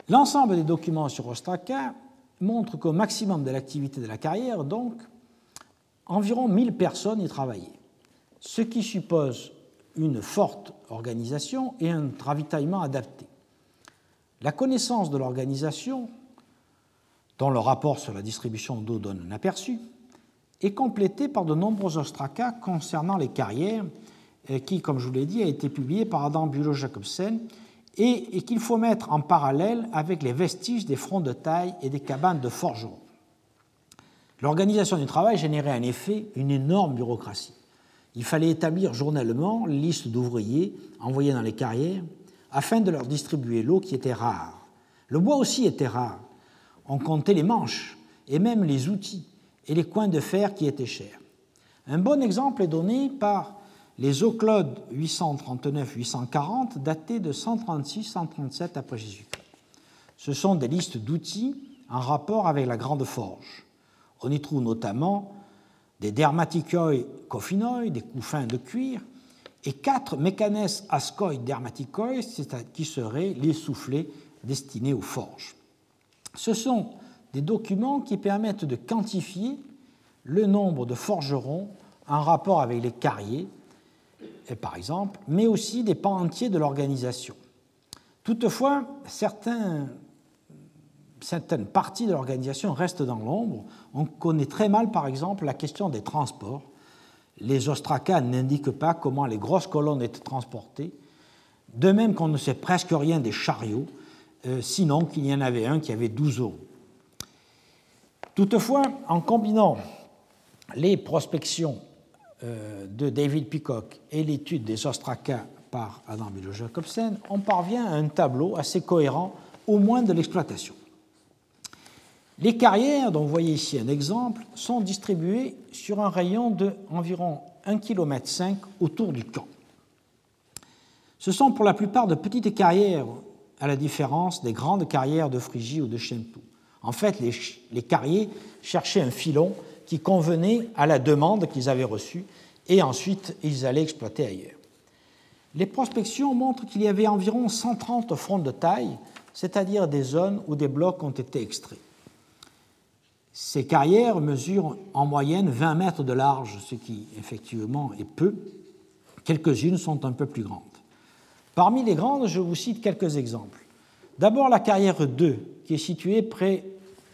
L'ensemble des documents sur Ostraka montre qu'au maximum de l'activité de la carrière, donc, environ 1000 personnes y travaillaient, ce qui suppose une forte organisation et un ravitaillement adapté. La connaissance de l'organisation, dont le rapport sur la distribution d'eau donne un aperçu, est complété par de nombreux ostracas concernant les carrières, euh, qui, comme je vous l'ai dit, a été publié par Adam Bulow Jacobsen et, qu'il faut mettre en parallèle avec les vestiges des fronts de taille et des cabanes de forgerons. L'organisation du travail générait en effet une énorme bureaucratie. Il fallait établir journellement les listes d'ouvriers envoyés dans les carrières afin de leur distribuer l'eau qui était rare. Le bois aussi était rare. On comptait les manches et même les outils et les coins de fer qui étaient chers. Un bon exemple est donné par les eaux claudes 839-840 datés de 136-137 après Jésus-Christ. Ce sont des listes d'outils en rapport avec la grande forge. On y trouve notamment des dermaticoi coffinoi, des couffins de cuir, et quatre mécanes ascoi dermaticoi, qui seraient les soufflets destinés aux forges. Ce sont des documents qui permettent de quantifier le nombre de forgerons en rapport avec les carriers, par exemple, mais aussi des pans entiers de l'organisation. Toutefois, certaines parties de l'organisation restent dans l'ombre. On connaît très mal, par exemple, la question des transports. Les ostracas n'indiquent pas comment les grosses colonnes étaient transportées, de même qu'on ne sait presque rien des chariots, euh, sinon qu'il y en avait un qui avait 12 euros. Toutefois, en combinant les prospections euh, de David Peacock et l'étude des ostracas par Adam Bilo Jacobsen, on parvient à un tableau assez cohérent, au moins de l'exploitation. Les carrières, dont vous voyez ici un exemple, sont distribuées sur un rayon de environ 1,5 km autour du camp. Ce sont pour la plupart de petites carrières, à la différence des grandes carrières de Phrygie ou de Chemtou. En fait, les, les carriers cherchaient un filon qui convenait à la demande qu'ils avaient reçue et ensuite ils allaient exploiter ailleurs. Les prospections montrent qu'il y avait environ 130 fronts de taille, c'est-à-dire des zones où des blocs ont été extraits. Ces carrières mesurent en moyenne 20 mètres de large, ce qui effectivement est peu. Quelques-unes sont un peu plus grandes. Parmi les grandes, je vous cite quelques exemples. D'abord la carrière 2, qui est située près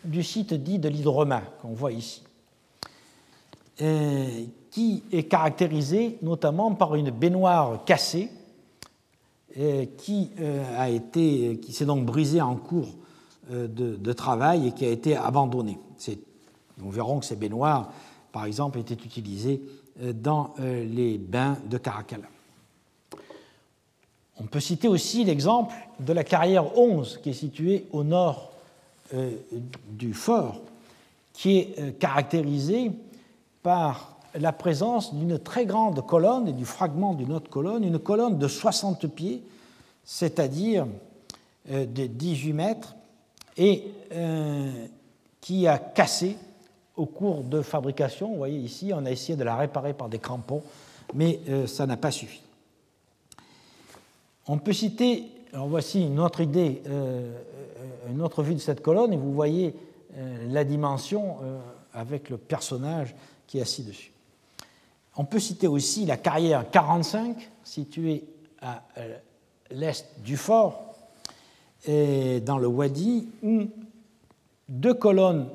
du site dit de l'Hydromain, qu'on voit ici. Euh, qui est caractérisé notamment par une baignoire cassée euh, qui, euh, qui s'est donc brisée en cours de, travail et qui a été abandonnée. Nous verrons que ces baignoires, par exemple, étaient utilisées dans les bains de Caracalla. On peut citer aussi l'exemple de la carrière 11 qui est située au nord du fort, qui est caractérisée par la présence d'une très grande colonne et du fragment d'une autre colonne, une colonne de 60 pieds, c'est-à-dire de 18 mètres, et qui a cassé au cours de fabrication. Vous voyez ici, on a essayé de la réparer par des crampons, mais euh, ça n'a pas suffi. On peut citer, alors voici une autre idée, euh, euh, une autre vue de cette colonne, et vous voyez la dimension avec le personnage qui est assis dessus. On peut citer aussi la carrière 45, située à l'est du fort, et dans le Wadi, où deux colonnes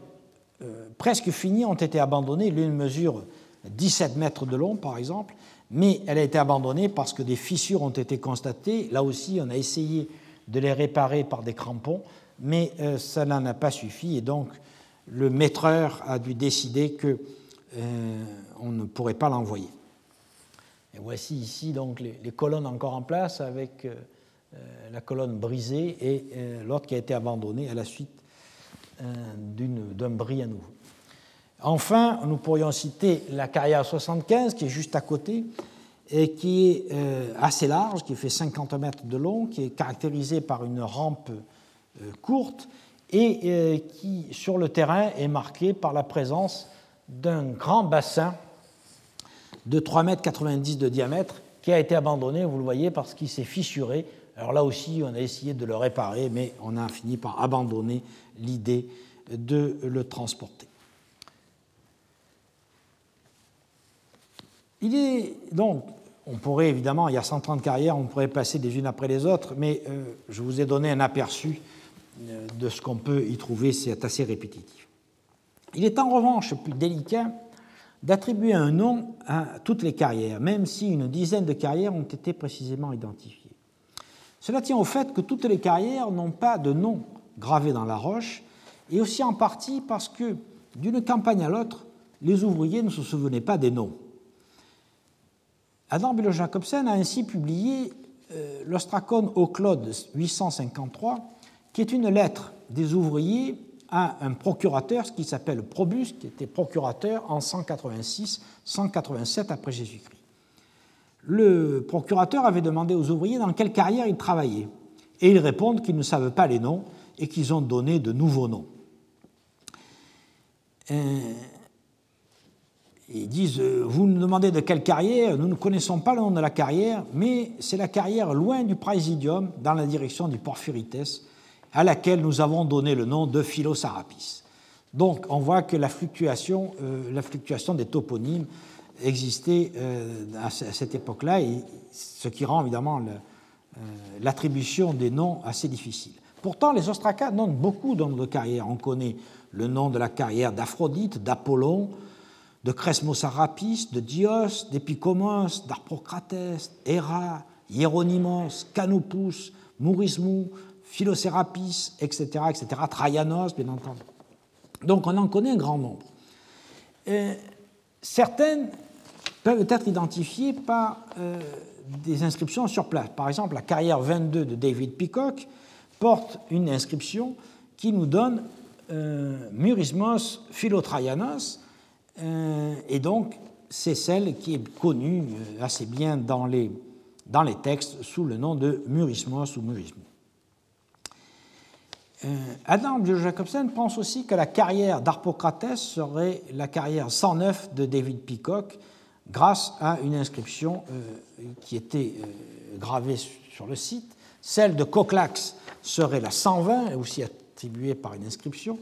euh, presque finies ont été abandonnées. L'une mesure 17 mètres de long, par exemple, mais elle a été abandonnée parce que des fissures ont été constatées. Là aussi, on a essayé de les réparer par des crampons, mais euh, ça n'en a pas suffi. Et donc, le maîtreur a dû décider qu'on euh, ne pourrait pas l'envoyer. Et voici ici donc les, colonnes encore en place avec la colonne brisée et l'autre qui a été abandonnée à la suite d'un bris à nouveau. Enfin, nous pourrions citer la carrière 75 qui est juste à côté qui est euh, assez large, qui fait 50 mètres de long, qui est caractérisée par une rampe euh, courte et euh, qui, sur le terrain, est marquée par la présence d'un grand bassin de 3,90 m de diamètre qui a été abandonné, vous le voyez, parce qu'il s'est fissuré. Alors là aussi, on a essayé de le réparer, mais on a fini par abandonner l'idée de le transporter. Il est donc, on pourrait évidemment, il y a 130 carrières, on pourrait passer les unes après les autres, mais euh, je vous ai donné un aperçu euh, de ce qu'on peut y trouver, c'est assez répétitif. Il est en revanche plus délicat d'attribuer un nom à toutes les carrières, même si une dizaine de carrières ont été précisément identifiées. Cela tient au fait que toutes les carrières n'ont pas de nom gravé dans la roche, et aussi en partie parce que, d'une campagne à l'autre, les ouvriers ne se souvenaient pas des noms. Adam Belo Jacobsen a ainsi publié euh, l'Ostracon au Claude 853, qui est une lettre des ouvriers à un procurateur, ce qui s'appelle Probus, qui était procurateur en 186-187 après Jésus-Christ. Le procurateur avait demandé aux ouvriers dans quelle carrière ils travaillaient, et ils répondent qu'ils ne savent pas les noms et qu'ils ont donné de nouveaux noms. Euh, ils disent, euh, vous nous demandez de quelle carrière, nous ne connaissons pas le nom de la carrière, mais c'est la carrière loin du Praesidium, dans la direction du Porphyrites, à laquelle nous avons donné le nom de Philosarapis. Donc on voit que la fluctuation, euh, la fluctuation des toponymes existait à cette époque-là, et ce qui rend évidemment l'attribution des noms assez difficile. Pourtant, les ostracas donnent beaucoup de noms de carrière. On connaît le nom de la carrière d'Aphrodite, d'Apollon, de Cresmos Arapis, de Dios, d'Epicomos, d'Arprocrates, Héra, Hieronymos, Canopus, Mourismou, Philocérapis, etc., etc., Traianos, bien entendu. Donc on en connaît un grand nombre. certaines peuvent être identifiées par euh, des inscriptions sur place. Par exemple, la carrière 22 de David Peacock porte une inscription qui nous donne euh, Murismos Philotraianos, et donc c'est celle qui est connue euh, assez bien dans les, dans les textes sous le nom de Murismos ou Murismo. Adam Jacobsen pense aussi que la carrière d'Arpocrates serait la carrière 109 de David Peacock grâce à une inscription qui était gravée sur le site. Celle de Coclax serait la 120, aussi attribuée par une inscription.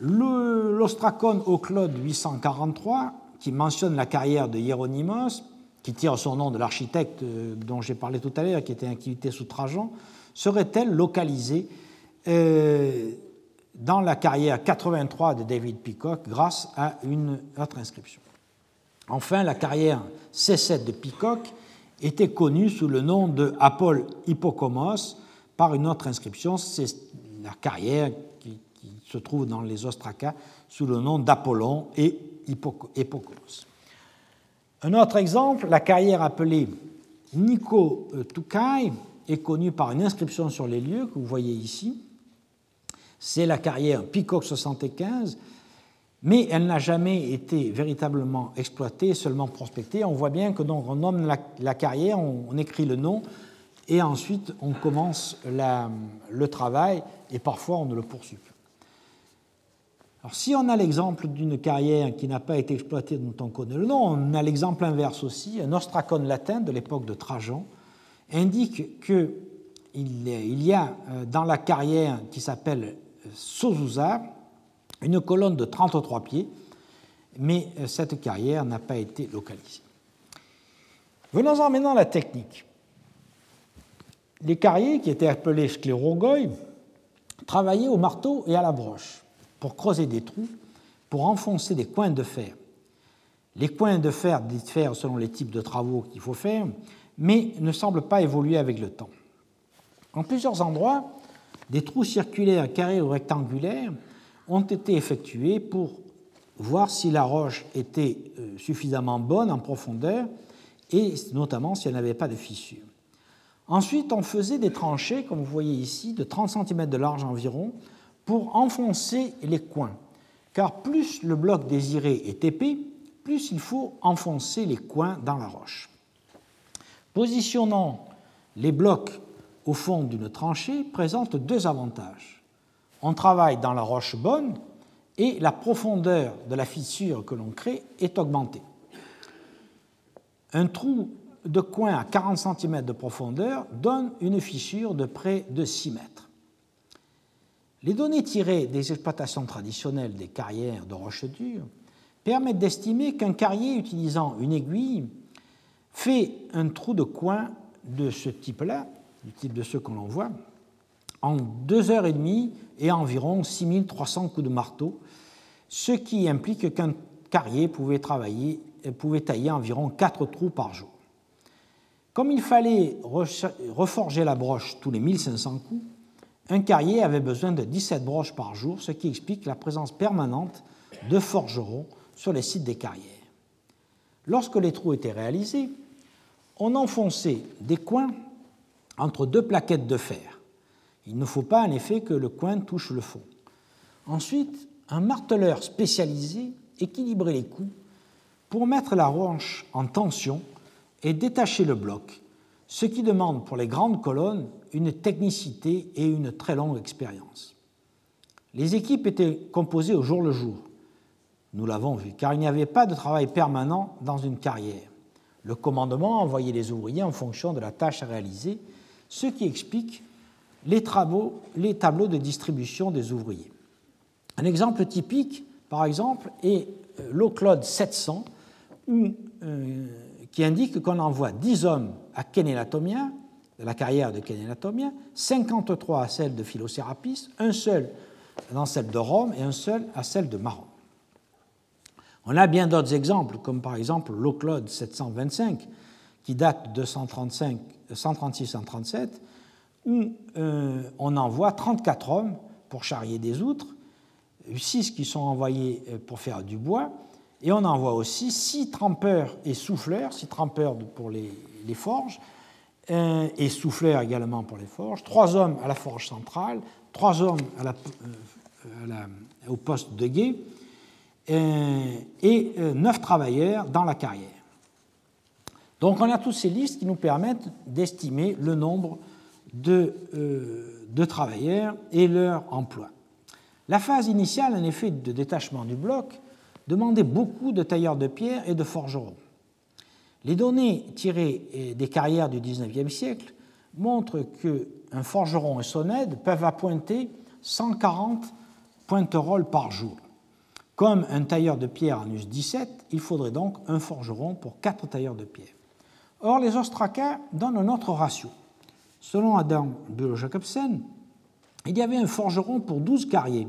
L'Ostracon au Claude 843, qui mentionne la carrière de Hieronymus, qui tire son nom de l'architecte euh, dont j'ai parlé tout à l'heure, qui était activité sous Trajan, serait-elle localisée euh, dans la carrière 83 de David Peacock grâce à une autre inscription? Enfin, la carrière C7 de Peacock était connue sous le nom de Apol Hippocomos par une autre inscription, c'est la carrière se trouve dans les ostracas sous le nom d'Apollon et Hippocomos. Un autre exemple, la carrière appelée Niko Tukai est connue par une inscription sur les lieux que vous voyez ici. C'est la carrière Peacock 75, mais elle n'a jamais été véritablement exploitée, seulement prospectée. On voit bien que donc on nomme la, carrière, on, écrit le nom, et ensuite on commence le travail, et parfois on ne le poursuit plus. Alors, si on a l'exemple d'une carrière qui n'a pas été exploitée dont on connaît le nom, on a l'exemple inverse aussi. Un ostracone latin de l'époque de Trajan indique qu'il y a euh, dans la carrière qui s'appelle Sozusa une colonne de 33 pieds, mais euh, cette carrière n'a pas été localisée. Venons-en maintenant à la technique. Les carriers, qui étaient appelés sclérogoi, travaillaient au marteau et à la broche pour creuser des trous, pour enfoncer des coins de fer. Les coins de fer diffèrent selon les types de travaux qu'il faut faire, mais ne semblent pas évoluer avec le temps. En plusieurs endroits, des trous circulaires, carrés ou rectangulaires ont été effectués pour voir si la roche était euh, suffisamment bonne en profondeur et notamment si elle n'avait pas de fissures. Ensuite, on faisait des tranchées, comme vous voyez ici, de 30 cm de large environ, pour enfoncer les coins, car plus le bloc désiré est épais, plus il faut enfoncer les coins dans la roche. Positionnant les blocs au fond d'une tranchée présente deux avantages. On travaille dans la roche bonne et la profondeur de la fissure que l'on crée est augmentée. Un trou de coin à 40 cm de profondeur donne une fissure de près de 6 mètres. Les données tirées des exploitations traditionnelles des carrières de roches dures permettent d'estimer qu'un carrier utilisant une aiguille fait un trou de coin de ce type-là, du type de ceux que l'on voit, en deux heures et demie et environ 6300 coups de marteau, ce qui implique qu'un carrier pouvait, travailler, pouvait tailler environ quatre trous par jour. Comme il fallait reforger la broche tous les 1500 coups, un carrier avait besoin de 17 broches par jour, ce qui explique la présence permanente de forgerons sur les sites des carrières. Lorsque les trous étaient réalisés, on enfonçait des coins entre deux plaquettes de fer. Il ne faut pas en effet que le coin touche le fond. Ensuite, un marteleur spécialisé équilibrait les coups pour mettre la roche en tension et détacher le bloc, ce qui demande pour les grandes colonnes une technicité et une très longue expérience. Les équipes étaient composées au jour le jour, nous l'avons vu, car il n'y avait pas de travail permanent dans une carrière. Le commandement envoyait les ouvriers en fonction de la tâche à réaliser, ce qui explique les, travaux, les tableaux de distribution des ouvriers. Un exemple typique, par exemple, est euh, l'Oclode 700, où, euh, qui indique qu'on envoie 10 hommes à Kenélatomia de la carrière de Kénélatomia, 53 à celle de Philocérapis, un seul dans celle de Rome et un seul à celle de Maron. On a bien d'autres exemples, comme par exemple l'Oclode 725, qui date de 136-137, où euh, on envoie 34 hommes pour charrier des outres, 6 qui sont envoyés euh, pour faire du bois, et on envoie aussi 6 trempeurs et souffleurs, 6 trempeurs pour les forges, et souffleur également pour les forges, trois hommes à la forge centrale, trois hommes euh, au poste de guet et euh, neuf travailleurs dans la carrière. Donc on a toutes ces listes qui nous permettent d'estimer le nombre de, euh, de, travailleurs et leur emploi. La phase initiale, en effet, de détachement du bloc demandait beaucoup de tailleurs de pierre et de forgerons. Les données tirées des carrières du XIXe siècle montrent qu'un forgeron et son aide peuvent appointer 140 pointerolles par jour. Comme un tailleur de pierre en use 17, il faudrait donc un forgeron pour 4 tailleurs de pierre. Or, les ostracas donnent un autre ratio. Selon Adam Bulow-Jacobsen, il y avait un forgeron pour 12 carriers.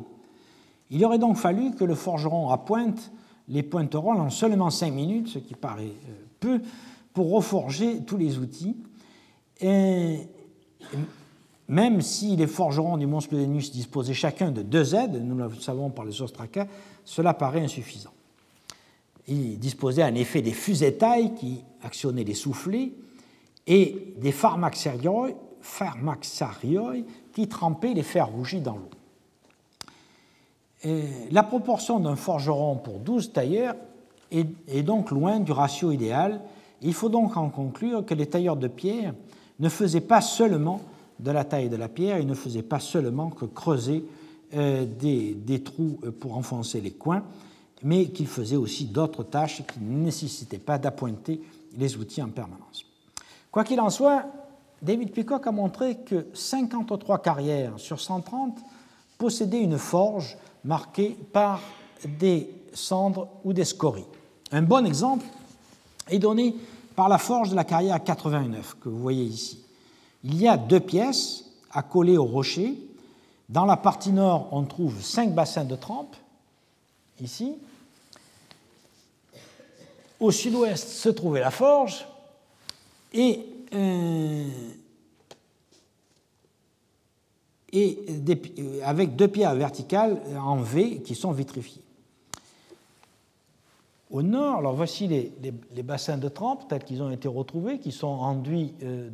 Il aurait donc fallu que le forgeron appointe les pointerolles en seulement 5 minutes, ce qui paraît euh, peu pour reforger tous les outils. Et même si les forgerons du Mont Splodenius disposaient chacun de deux aides, nous le savons par les ostracas, cela paraît insuffisant. Il disposait en effet des fusées-tailles qui actionnaient les soufflets et des pharmaxarioi qui trempaient les fers rougis dans l'eau. La proportion d'un forgeron pour 12 tailleurs est donc loin du ratio idéal. Il faut donc en conclure que les tailleurs de pierre ne faisaient pas seulement de la taille de la pierre, ils ne faisaient pas seulement que creuser euh, des, des, trous pour enfoncer les coins, mais qu'ils faisaient aussi d'autres tâches qui ne nécessitaient pas d'appointer les outils en permanence. Quoi qu'il en soit, David Peacock a montré que 53 carrières sur 130 possédaient une forge marquée par des cendres ou des scories. Un bon exemple est donné par la forge de la carrière 89 que vous voyez ici. Il y a deux pièces accolées au rocher. Dans la partie nord, on trouve cinq bassins de trempe, ici. Au sud-ouest se trouvait la forge, et, et avec deux pierres verticales en V qui sont vitrifiées. Au nord, alors voici les, bassins de trempe tels qu'ils ont été retrouvés, qui sont enduits euh,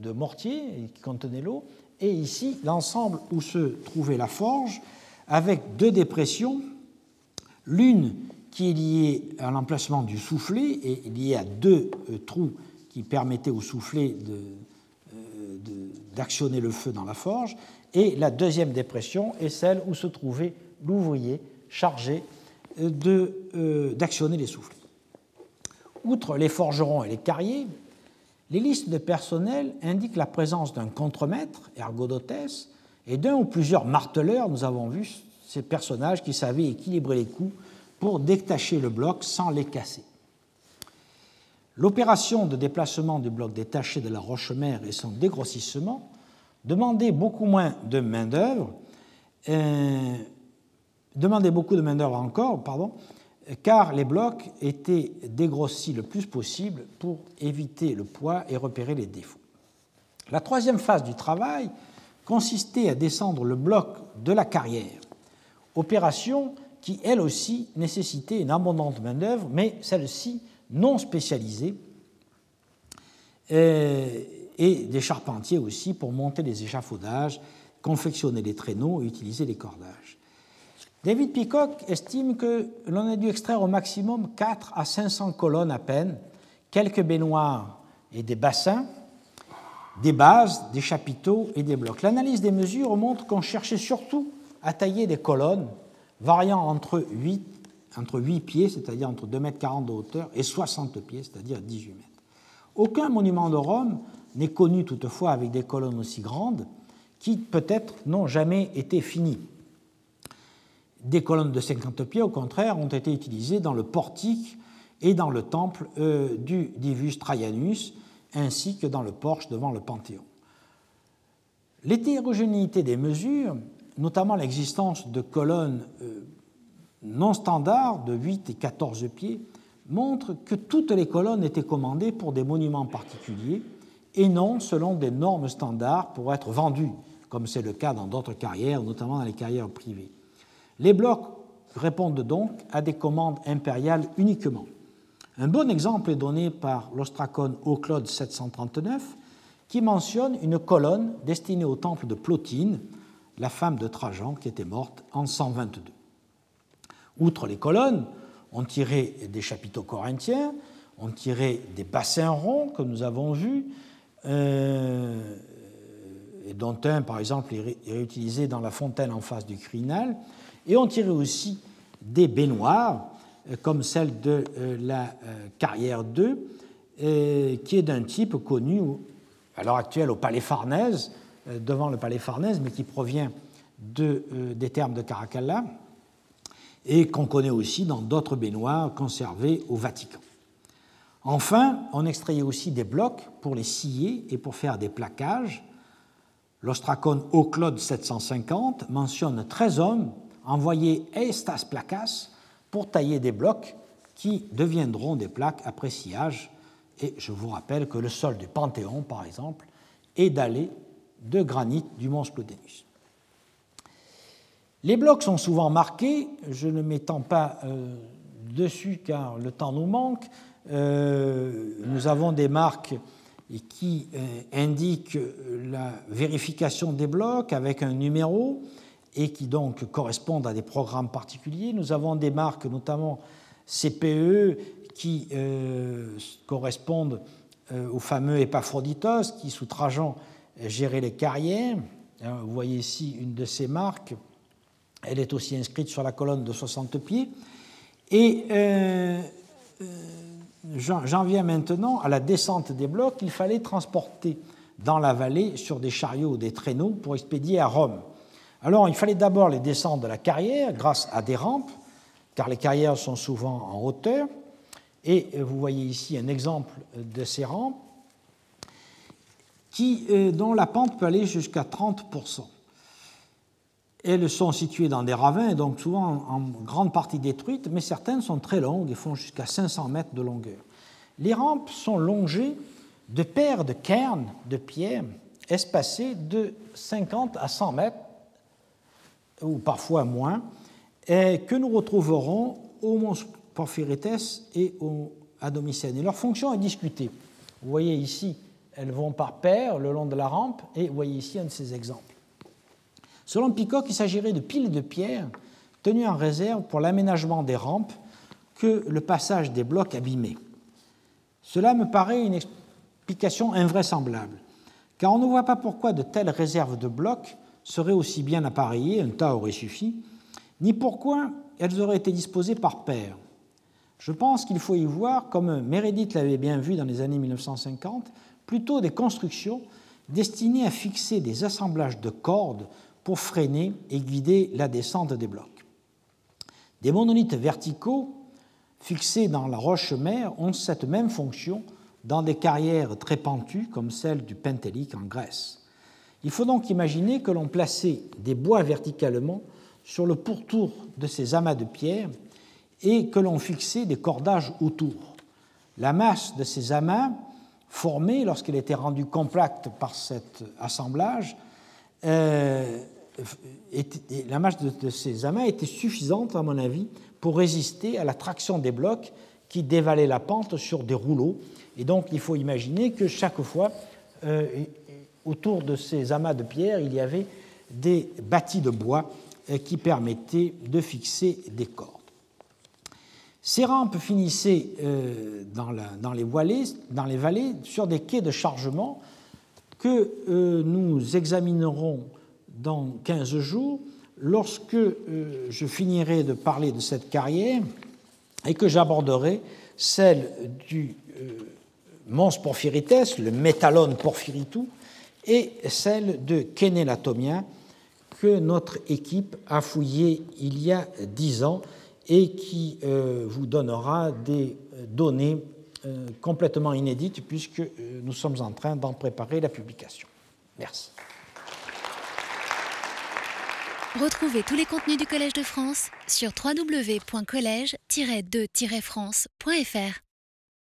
de, mortier et qui contenaient l'eau. Et ici, l'ensemble où se trouvait la forge, avec deux dépressions, l'une qui est liée à l'emplacement du soufflet et liée à deux euh, trous qui permettaient au soufflet euh, d'actionner le feu dans la forge, et la deuxième dépression est celle où se trouvait l'ouvrier chargé euh, d'actionner les souffles. Outre les forgerons et les carriers, les listes de personnel indiquent la présence d'un contremaître, ergodotesse, et d'un ou plusieurs marteleurs. Nous avons vu ces personnages qui savaient équilibrer les coups pour détacher le bloc sans les casser. L'opération de déplacement du bloc détaché de la roche-mère et son dégrossissement demandait beaucoup moins de main-d'œuvre, euh, demandait beaucoup de main-d'œuvre encore, pardon, car les blocs étaient dégrossis le plus possible pour éviter le poids et repérer les défauts. La troisième phase du travail consistait à descendre le bloc de la carrière, opération qui, elle aussi, nécessitait une abondante main-d'œuvre, mais celle-ci non spécialisée, euh, et des charpentiers aussi pour monter les échafaudages, confectionner les traîneaux et utiliser les cordages. David Peacock estime que l'on a dû extraire au maximum 4 à 500 colonnes à peine, quelques baignoires et des bassins, des bases, des chapiteaux et des blocs. L'analyse des mesures montre qu'on cherchait surtout à tailler des colonnes variant entre 8, entre 8 pieds, c'est-à-dire entre 2,40 m de hauteur, et 60 pieds, c'est-à-dire 18 mètres. Aucun monument de Rome n'est connu toutefois avec des colonnes aussi grandes qui peut-être n'ont jamais été finies. Des colonnes de 50 pieds, au contraire, ont été utilisées dans le portique et dans le temple euh, du Divus Traianus, ainsi que dans le porche devant le Panthéon. L'hétérogénéité des mesures, notamment l'existence de colonnes euh, non standards de 8 et 14 pieds, montre que toutes les colonnes étaient commandées pour des monuments particuliers et non selon des normes standards pour être vendues, comme c'est le cas dans d'autres carrières, notamment dans les carrières privées. Les blocs répondent donc à des commandes impériales uniquement. Un bon exemple est donné par l'ostracone Claude 739, qui mentionne une colonne destinée au temple de Plotine, la femme de Trajan qui était morte en 122. Outre les colonnes, on tirait des chapiteaux corinthiens, on tirait des bassins ronds, que nous avons vus, euh, dont un, par exemple, est réutilisé dans la fontaine en face du Crinal, et on tirait aussi des baignoires, euh, comme celle de euh, la Carrière 2, qui est d'un type connu à l'heure actuelle au Palais Farnèse, devant le Palais Farnèse, mais qui provient de, des termes de Caracalla, et qu'on connaît aussi dans d'autres baignoires conservées au Vatican. Enfin, on extrayait aussi des blocs pour les scier et pour faire des plaquages. L'ostracone Claude 750 mentionne 13 hommes envoyer estas placas pour tailler des blocs qui deviendront des plaques après sciage. Et je vous rappelle que le sol du Panthéon, par exemple, est dallé de granit du mont Sclodénus. Les blocs sont souvent marqués, je ne m'étends pas euh, dessus car le temps nous manque. nous avons des marques qui indiquent la vérification des blocs avec un numéro et qui donc correspondent à des programmes particuliers. Nous avons des marques, notamment CPE, qui correspondent au fameux Epaphroditos, qui, sous Trajan, gérait les carrières. Hein, vous voyez ici une de ces marques. Elle est aussi inscrite sur la colonne de 60 pieds. Et euh, euh, j'en viens maintenant à la descente des blocs. Il fallait transporter dans la vallée sur des chariots ou des traîneaux pour expédier à Rome. Alors il fallait d'abord les descendre de la carrière grâce à des rampes, car les carrières sont souvent en hauteur. Et vous voyez ici un exemple de ces rampes euh, dont la pente peut aller jusqu'à 30%. Elles sont situées dans des ravins, donc souvent en grande partie détruites, mais certaines sont très longues et font jusqu'à 500 mètres de longueur. Les rampes sont longées de paires de cairns de pierre espacées de 50 à 100 mètres, ou parfois moins, et que nous retrouverons au Mont Porphyrites et au Adomicène. Et leur fonction est discutée. Vous voyez ici elles vont par paires le long de la rampe, et vous voyez ici un de ces exemples. Selon Picoc, il s'agirait de piles de pierres tenues en réserve pour l'aménagement des rampes que le passage des blocs abîmait. Cela me paraît une explication invraisemblable, car on ne voit pas pourquoi de telles réserves de blocs seraient aussi bien appareillées, un tas aurait suffi, ni pourquoi elles auraient été disposées par paires. Je pense qu'il faut y voir, comme Meredith l'avait bien vu dans les années 1950, plutôt des constructions destinées à fixer des assemblages de cordes pour freiner et guider la descente des blocs. Des monolithes verticaux fixés dans la roche-mère ont cette même fonction dans des carrières très pentues comme celle du Pentélique en Grèce. Il faut donc imaginer que l'on plaçait des bois verticalement sur le pourtour de ces amas de pierre et que l'on fixait des cordages autour. La masse de ces amas formée lorsqu'elle était rendue compacte par cet assemblage. Euh, la masse de, ces amas était suffisante, à mon avis, pour résister à la traction des blocs qui dévalaient la pente sur des rouleaux. Et donc, il faut imaginer que chaque fois, euh, autour de ces amas de pierre, il y avait des bâtis de bois euh, qui permettaient de fixer des cordes. Ces rampes finissaient dans, les vallées, sur des quais de chargement que euh, nous examinerons dans 15 jours lorsque euh, je finirai de parler de cette carrière et que j'aborderai celle du Mons Porphyrites, le Métalone Porphyritou, et celle de Kénélatomia que notre équipe a fouillé il y a dix ans et qui euh, vous donnera des euh, données euh, complètement inédites puisque nous sommes en train d'en préparer la publication. Merci. Retrouvez tous les contenus du Collège de France sur www.colège-2-france.fr.